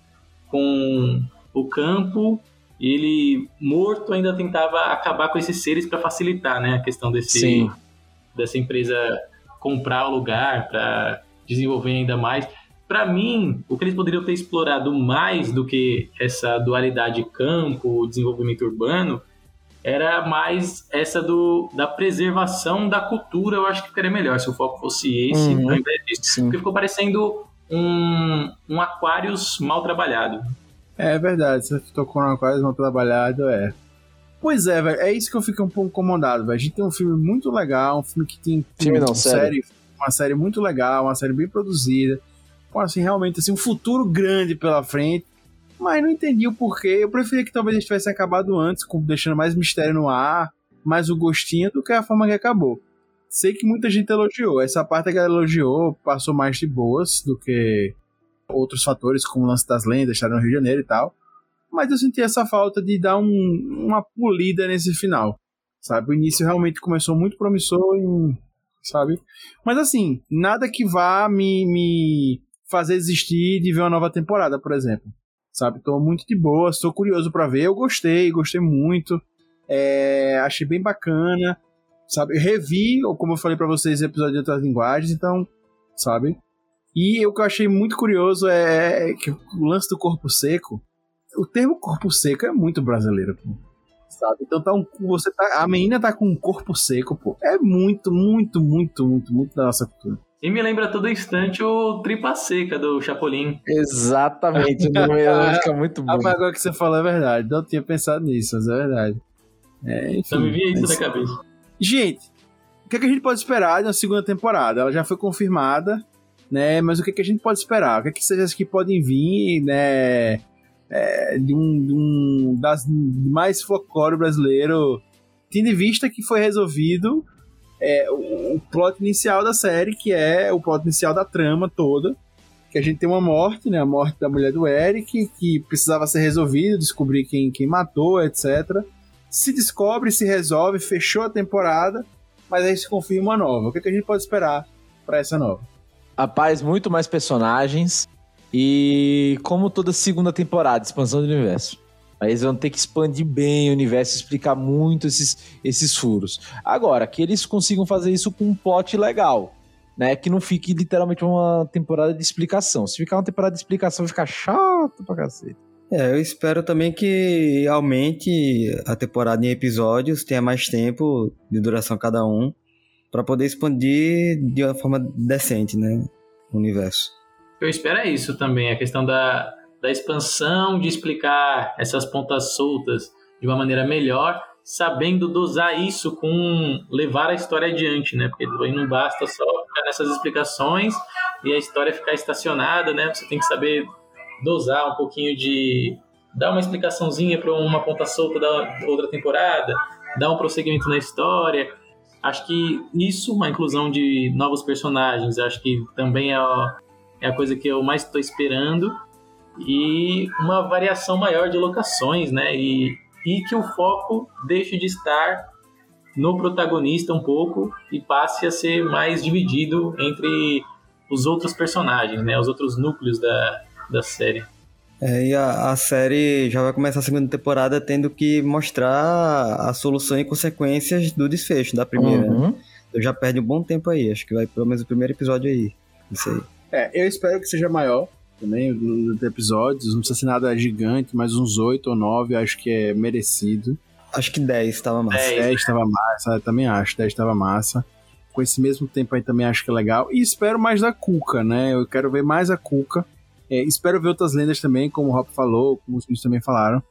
com o campo. Ele morto ainda tentava acabar com esses seres para facilitar, né, a questão desse Sim. dessa empresa comprar o lugar para desenvolver ainda mais. Para mim, o que eles poderiam ter explorado mais do que essa dualidade campo, desenvolvimento urbano, era mais essa do, da preservação da cultura, eu acho que ficaria melhor se o foco fosse esse, uhum, ao invés disso. Sim. Porque ficou parecendo um, um Aquarius mal trabalhado. É verdade, você tocou no Aquarius mal trabalhado, é. Pois é, velho, é isso que eu fico um pouco incomodado, velho. A gente tem um filme muito legal, um filme que tem filme não, uma, série, uma série muito legal, uma série bem produzida, com assim, realmente assim, um futuro grande pela frente mas não entendi o porquê. Eu preferia que talvez eles tivessem acabado antes, deixando mais mistério no ar, mais o gostinho, do que a forma que acabou. Sei que muita gente elogiou. Essa parte que ela elogiou passou mais de boas do que outros fatores, como o lance das lendas, estar no Rio de Janeiro e tal. Mas eu senti essa falta de dar um, uma polida nesse final. Sabe? O início realmente começou muito promissor, sabe? Mas assim, nada que vá me, me fazer desistir de ver uma nova temporada, por exemplo sabe? Tô muito de boa, estou curioso para ver. Eu gostei, gostei muito. É, achei bem bacana, sabe? revi, ou como eu falei para vocês, episódio de outras linguagens, então, sabe? E o que eu achei muito curioso é que o lance do corpo seco, o termo corpo seco é muito brasileiro, pô. Sabe? Então tá um, você tá, a menina tá com um corpo seco, pô. É muito, muito, muito, muito, muito da nossa cultura. E me lembra todo instante o Tripa Seca do Chapolin. Exatamente, fica muito bom. Agora que você falou é verdade, não tinha pensado nisso, mas é verdade. É, enfim, Só me via isso na cabeça. Gente, o que, é que a gente pode esperar de uma segunda temporada? Ela já foi confirmada, né? Mas o que, que a gente pode esperar? O que, que vocês que podem vir, né? É, de, um, de um das mais folclore brasileiro, tendo em vista que foi resolvido é, o, o plot inicial da série, que é o plot inicial da trama toda. Que a gente tem uma morte, né? A morte da mulher do Eric, que precisava ser resolvida, descobrir quem, quem matou, etc. Se descobre, se resolve, fechou a temporada, mas aí se confirma uma nova. O que, que a gente pode esperar para essa nova? Rapaz, muito mais personagens. E como toda segunda temporada, expansão do universo. Aí eles vão ter que expandir bem o universo, explicar muito esses, esses furos. Agora, que eles consigam fazer isso com um plot legal, né? Que não fique literalmente uma temporada de explicação. Se ficar uma temporada de explicação, fica chato pra cacete. É, eu espero também que aumente a temporada em episódios, tenha mais tempo de duração cada um, para poder expandir de uma forma decente, né? O universo. Eu espero é isso também, a questão da da expansão, de explicar essas pontas soltas de uma maneira melhor, sabendo dosar isso com levar a história adiante, né? Porque não basta só ficar nessas explicações e a história ficar estacionada, né? Você tem que saber dosar um pouquinho de dar uma explicaçãozinha para uma ponta solta da outra temporada, dar um prosseguimento na história. Acho que isso, uma inclusão de novos personagens, acho que também é a, é a coisa que eu mais estou esperando e uma variação maior de locações, né? E, e que o foco deixe de estar no protagonista um pouco e passe a ser mais dividido entre os outros personagens, né? Os outros núcleos da, da série. É, e a, a, série já vai começar a segunda temporada tendo que mostrar a solução e consequências do desfecho da primeira. Uhum. Né? Eu já perde um bom tempo aí, acho que vai pelo menos o primeiro episódio aí. Isso aí. É, eu espero que seja maior também, nos episódios. Não precisa ser nada gigante, mas uns oito ou nove acho que é merecido. Acho que 10 estava massa. 10 estava massa, também acho, 10 estava massa. Com esse mesmo tempo aí também acho que é legal. E espero mais da Cuca, né? Eu quero ver mais a Cuca é, espero ver outras lendas também, como o Rob falou, como os meninos também falaram.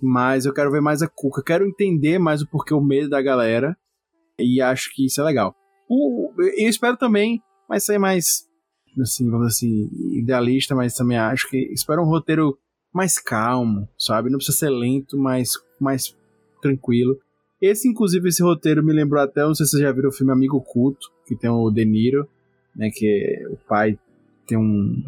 Mas eu quero ver mais a Cuca. Quero entender mais o porquê o medo da galera. E acho que isso é legal. O, eu espero também, mas ser mais, assim, vamos assim, idealista, mas também acho que espero um roteiro mais calmo, sabe? Não precisa ser lento, mas mais tranquilo. Esse, inclusive, esse roteiro me lembrou até, não sei se vocês já viram o filme Amigo Culto, que tem o De Niro, né? Que o pai tem um,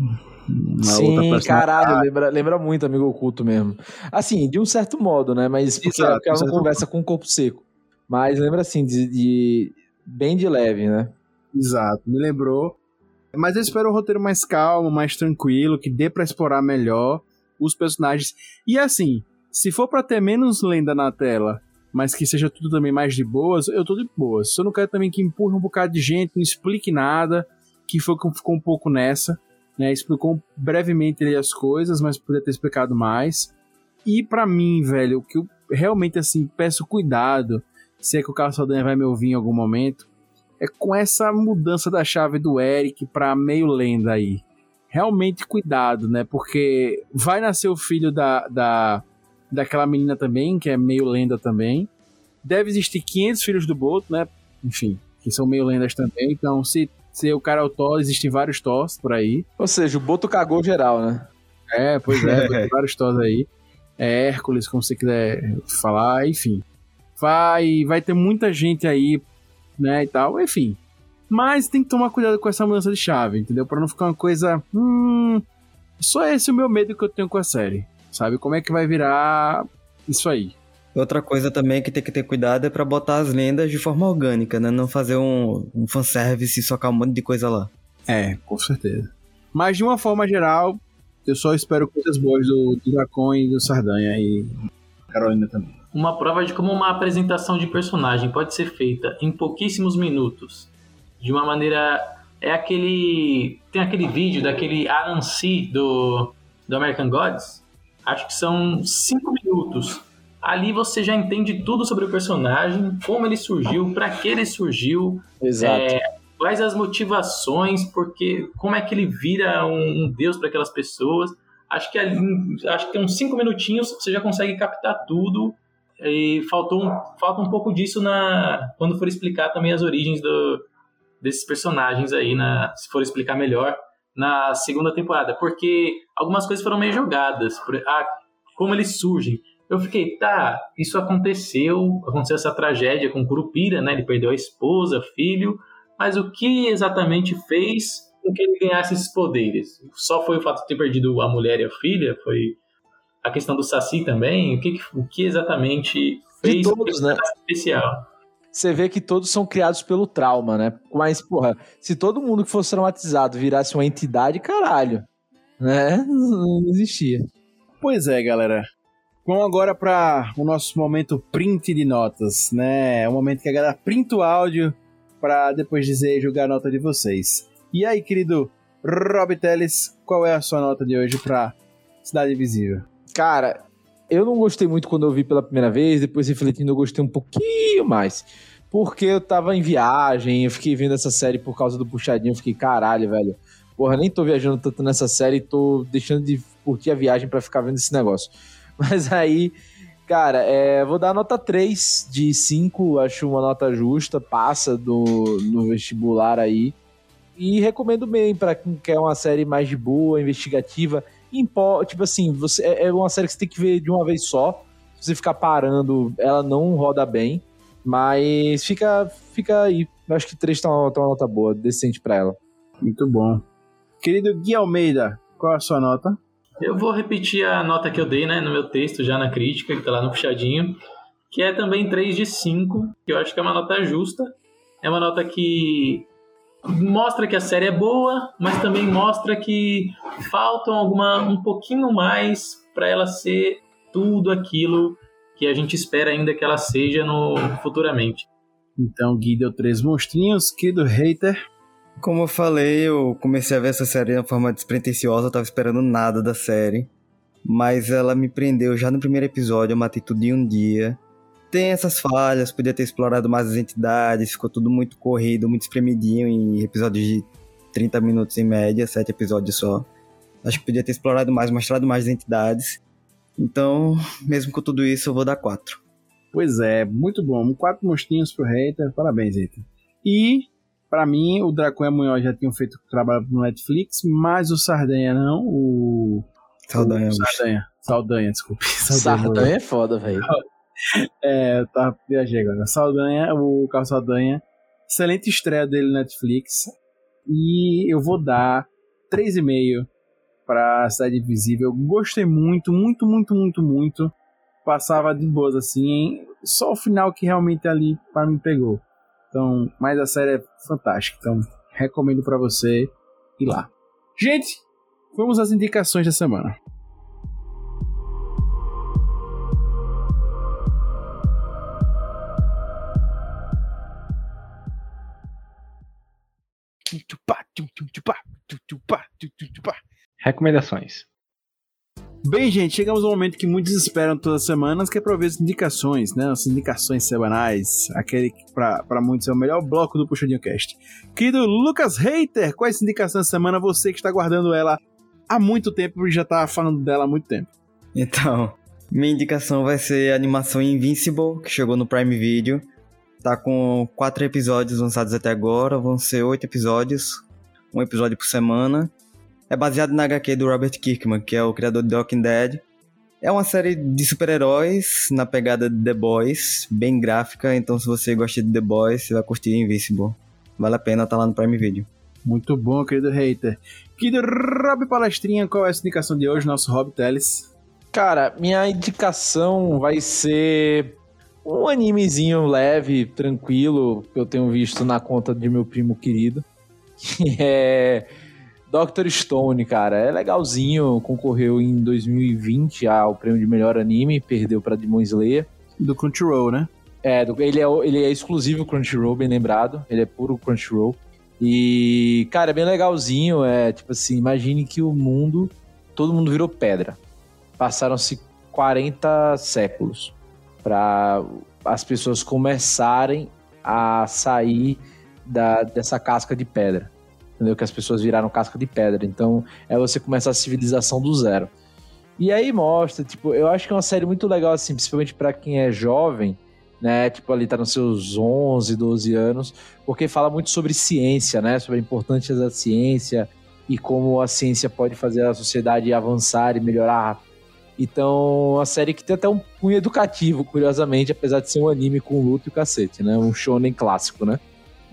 uma Sim, caralho, lembra, lembra muito Amigo Oculto mesmo. Assim, de um certo modo, né? Mas porque, Exato, porque ela não conversa modo. com o corpo seco. Mas lembra assim, de, de, bem de leve, né? Exato, me lembrou. Mas eu espero um roteiro mais calmo, mais tranquilo, que dê para explorar melhor os personagens. E assim, se for para ter menos lenda na tela, mas que seja tudo também mais de boas, eu tô de boas. Eu não quero também que empurre um bocado de gente, não explique nada, que foi que ficou um pouco nessa né? Explicou brevemente as coisas, mas poderia ter explicado mais. E para mim, velho, o que eu realmente assim peço cuidado, se é que o Carlos Saldanha vai me ouvir em algum momento, é com essa mudança da chave do Eric para meio lenda aí. Realmente cuidado, né? Porque vai nascer o filho da, da daquela menina também, que é meio lenda também. Deve existir 500 filhos do Boto, né? Enfim, que são meio lendas também. Então, se se o cara é o Thor, existem vários Thors por aí. Ou seja, o Boto cagou geral, né? É, pois é, tem vários Thors aí. É Hércules, como você quiser falar, enfim. Vai, vai ter muita gente aí, né, e tal, enfim. Mas tem que tomar cuidado com essa mudança de chave, entendeu? Para não ficar uma coisa. Hum. Só esse é o meu medo que eu tenho com a série. Sabe? Como é que vai virar isso aí? Outra coisa também que tem que ter cuidado é para botar as lendas de forma orgânica, né? Não fazer um, um fanservice e socar um monte de coisa lá. É, com certeza. Mas de uma forma geral, eu só espero coisas boas do, do Dracon e do Sardanha e Carolina também. Uma prova de como uma apresentação de personagem pode ser feita em pouquíssimos minutos, de uma maneira. É aquele. Tem aquele vídeo daquele Alan C do, do American Gods. Acho que são cinco minutos ali você já entende tudo sobre o personagem, como ele surgiu, para que ele surgiu. É, quais as motivações, porque como é que ele vira um, um deus para aquelas pessoas. Acho que ali, acho que tem uns cinco minutinhos você já consegue captar tudo. E faltou um, falta um pouco disso na quando for explicar também as origens do, desses personagens aí, na, se for explicar melhor na segunda temporada, porque algumas coisas foram meio jogadas. Por, ah, como eles surgem. Eu fiquei, tá, isso aconteceu, aconteceu essa tragédia com Curupira, né? Ele perdeu a esposa, filho, mas o que exatamente fez com que ele ganhasse esses poderes? Só foi o fato de ter perdido a mulher e a filha? Foi a questão do Saci também? O que, o que exatamente fez de todos, né? especial? Você vê que todos são criados pelo trauma, né? Mas, porra, se todo mundo que fosse traumatizado virasse uma entidade, caralho, né? Não existia. Pois é, galera. Vamos agora para o nosso momento print de notas, né? É o momento que a galera printa o áudio para depois dizer julgar a nota de vocês. E aí, querido Rob Teles, qual é a sua nota de hoje para Cidade Invisível? Cara, eu não gostei muito quando eu vi pela primeira vez, depois refletindo eu gostei um pouquinho mais. Porque eu tava em viagem, eu fiquei vendo essa série por causa do puxadinho, eu fiquei, caralho, velho. Porra, nem tô viajando tanto nessa série, tô deixando de curtir a viagem para ficar vendo esse negócio. Mas aí, cara, é, vou dar nota 3 de 5, acho uma nota justa, passa do, no vestibular aí. E recomendo bem para quem quer uma série mais de boa, investigativa. Impo, tipo assim, você, é, é uma série que você tem que ver de uma vez só. Se você ficar parando, ela não roda bem. Mas fica, fica aí. Eu acho que 3 tá uma, tá uma nota boa, decente para ela. Muito bom. Querido Gui Almeida, qual a sua nota? Eu vou repetir a nota que eu dei né, no meu texto, já na crítica, que tá lá no puxadinho, que é também 3 de 5, que eu acho que é uma nota justa. É uma nota que mostra que a série é boa, mas também mostra que faltam alguma um pouquinho mais para ela ser tudo aquilo que a gente espera ainda que ela seja no futuramente. Então, Gui deu três monstrinhos, querido hater. Como eu falei, eu comecei a ver essa série de uma forma despretensiosa, eu tava esperando nada da série. Mas ela me prendeu já no primeiro episódio, eu matei tudo em um dia. Tem essas falhas, podia ter explorado mais as entidades, ficou tudo muito corrido, muito espremidinho em episódios de 30 minutos em média, sete episódios só. Acho que podia ter explorado mais, mostrado mais entidades. Então, mesmo com tudo isso, eu vou dar quatro. Pois é, muito bom. Quatro monstrinhos pro hater. Parabéns, hater. E, para mim, o Draco e a Munhoz já tinham feito trabalho no Netflix, mas o Sardanha não. O. Saldanha. O Sardanha. Saldanha, desculpe. Sardanha é foda, velho. É, eu tava viajei agora. Saldanha, o Carlos Saldanha. Excelente estreia dele no Netflix. E eu vou dar 3,5 pra Cidade Invisível. Gostei muito, muito, muito, muito, muito. Passava de boas assim, hein? Só o final que realmente ali para mim pegou. Então, mas a série é fantástica. Então, recomendo para você ir lá. Gente, vamos às indicações da semana. Recomendações. Bem, gente, chegamos ao momento que muitos esperam todas as semanas, que é para ver as indicações, né? As indicações semanais, aquele que para muitos é o melhor bloco do Puxadinho Cast. Querido Lucas Hater, qual é essa indicação da semana? Você que está guardando ela há muito tempo e já está falando dela há muito tempo. Então, minha indicação vai ser a animação Invincible, que chegou no Prime Video. Tá com quatro episódios lançados até agora, vão ser oito episódios, um episódio por semana. É baseado na HQ do Robert Kirkman, que é o criador de The Walking Dead. É uma série de super-heróis na pegada de The Boys, bem gráfica, então se você gosta de The Boys, você vai curtir Invincible. Vale a pena, tá lá no Prime Video. Muito bom, querido hater. Querido Rob Palestrinha, qual é a sua indicação de hoje, nosso Rob Teles? Cara, minha indicação vai ser um animezinho leve, tranquilo, que eu tenho visto na conta de meu primo querido. Que é Doctor Stone, cara. É legalzinho, concorreu em 2020 ao prêmio de melhor anime, perdeu para Demon Slayer. Do Crunchyroll, né? É, ele, é, ele é exclusivo Crunchyroll, bem lembrado. Ele é puro Crunchyroll. E, cara, é bem legalzinho. É tipo assim, imagine que o mundo, todo mundo virou pedra. Passaram-se 40 séculos para as pessoas começarem a sair da, dessa casca de pedra entendeu? Que as pessoas viraram casca de pedra. Então, é você começar a civilização do zero. E aí mostra, tipo, eu acho que é uma série muito legal, assim, principalmente para quem é jovem, né? Tipo, ali tá nos seus 11, 12 anos, porque fala muito sobre ciência, né? Sobre a importância da ciência e como a ciência pode fazer a sociedade avançar e melhorar. Então, a série que tem até um cunho educativo, curiosamente, apesar de ser um anime com luto e cacete, né? Um shonen clássico, né?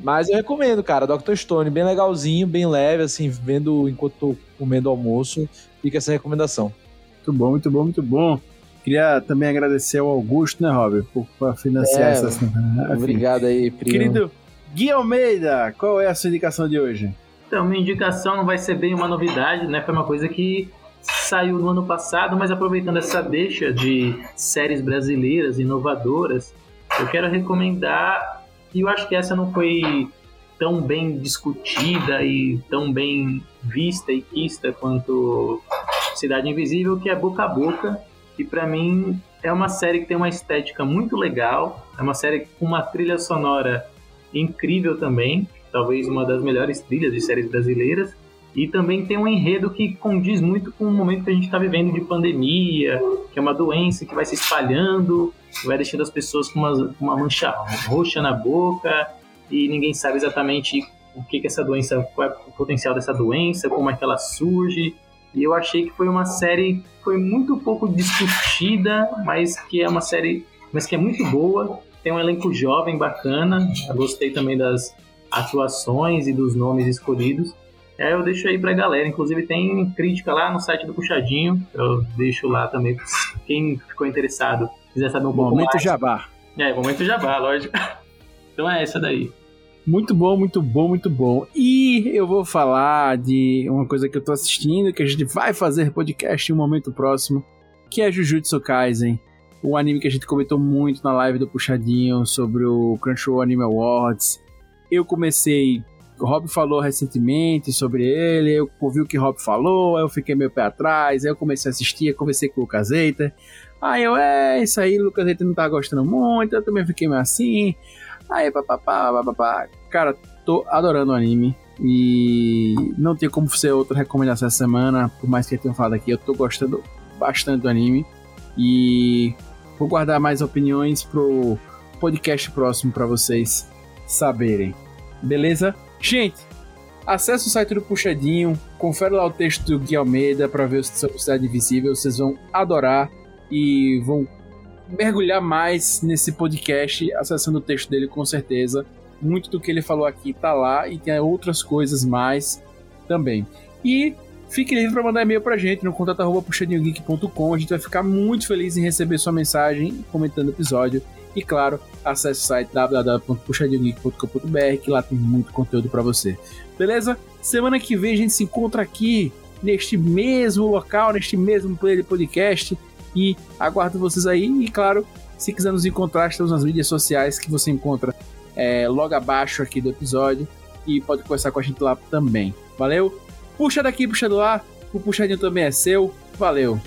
Mas eu recomendo, cara, Dr. Stone, bem legalzinho, bem leve, assim, vendo enquanto tô comendo almoço. Fica essa recomendação. Muito bom, muito bom, muito bom. Queria também agradecer ao Augusto, né, Rob, por, por financiar É, essa. Obrigado aí, primo. Querido Gui Almeida, qual é a sua indicação de hoje? Então, minha indicação não vai ser bem uma novidade, né? Foi uma coisa que saiu no ano passado, mas aproveitando essa deixa de séries brasileiras inovadoras, eu quero recomendar, e eu acho que essa não foi tão bem discutida e tão bem vista e quista quanto Cidade Invisível, que é Boca a Boca, que pra mim é uma série que tem uma estética muito legal, é uma série com uma trilha sonora incrível também, talvez uma das melhores trilhas de séries brasileiras. E também tem um enredo que condiz muito com o momento que a gente está vivendo de pandemia, que é uma doença que vai se espalhando, vai deixando as pessoas com uma, uma mancha roxa na boca e ninguém sabe exatamente o que, que essa doença, qual é o potencial dessa doença, como é que ela surge. E eu achei que foi uma série foi muito pouco discutida, mas que é uma série, mas que é muito boa. Tem um elenco jovem bacana. Eu gostei também das atuações e dos nomes escolhidos. É, eu deixo aí pra galera. Inclusive tem crítica lá no site do Puxadinho. Eu deixo lá também. Quem ficou interessado, quiser saber um pouco Momento mais. Jabá. É, momento jabá, lógico. Então é essa daí. Muito bom, muito bom, muito bom. E eu vou falar de uma coisa que eu tô assistindo, que a gente vai fazer podcast em um momento próximo, que é Jujutsu Kaisen. O anime que a gente comentou muito na live do Puxadinho sobre o Crunchyroll Anime Awards. Eu comecei, o Rob falou recentemente sobre ele, eu ouvi o que o Rob falou, eu fiquei meio pé atrás, aí eu comecei a assistir, conversei com o Lucas Eita. Aí eu, é, isso aí, o Lucas Eita não tá gostando muito, eu também fiquei meio assim. Aí, papapá, papapá. Cara, tô adorando o anime. E não tem como ser outra recomendação essa semana, por mais que eu tenha falado aqui, eu tô gostando bastante do anime. E vou guardar mais opiniões pro podcast próximo para vocês saberem. Beleza? Gente, acesse o site do Puxadinho, confere lá o texto do Gui Almeida para ver sobre Cidade Invisível, vocês vão adorar e vão mergulhar mais nesse podcast, acessando o texto dele com certeza. Muito do que ele falou aqui tá lá e tem outras coisas mais também. E fique livre para mandar e-mail pra gente no contato@puxadinhogeek.com. A gente vai ficar muito feliz em receber sua mensagem comentando o episódio. E claro, acesse o site www.puxadinhogeek.com.br que lá tem muito conteúdo para você. Beleza? Semana que vem a gente se encontra aqui neste mesmo local, neste mesmo player de podcast e aguardo vocês aí. E claro, se quiser nos encontrar, estamos nas mídias sociais que você encontra é, logo abaixo aqui do episódio e pode conversar com a gente lá também. Valeu? Puxa daqui, puxa do lá. O puxadinho também é seu. Valeu.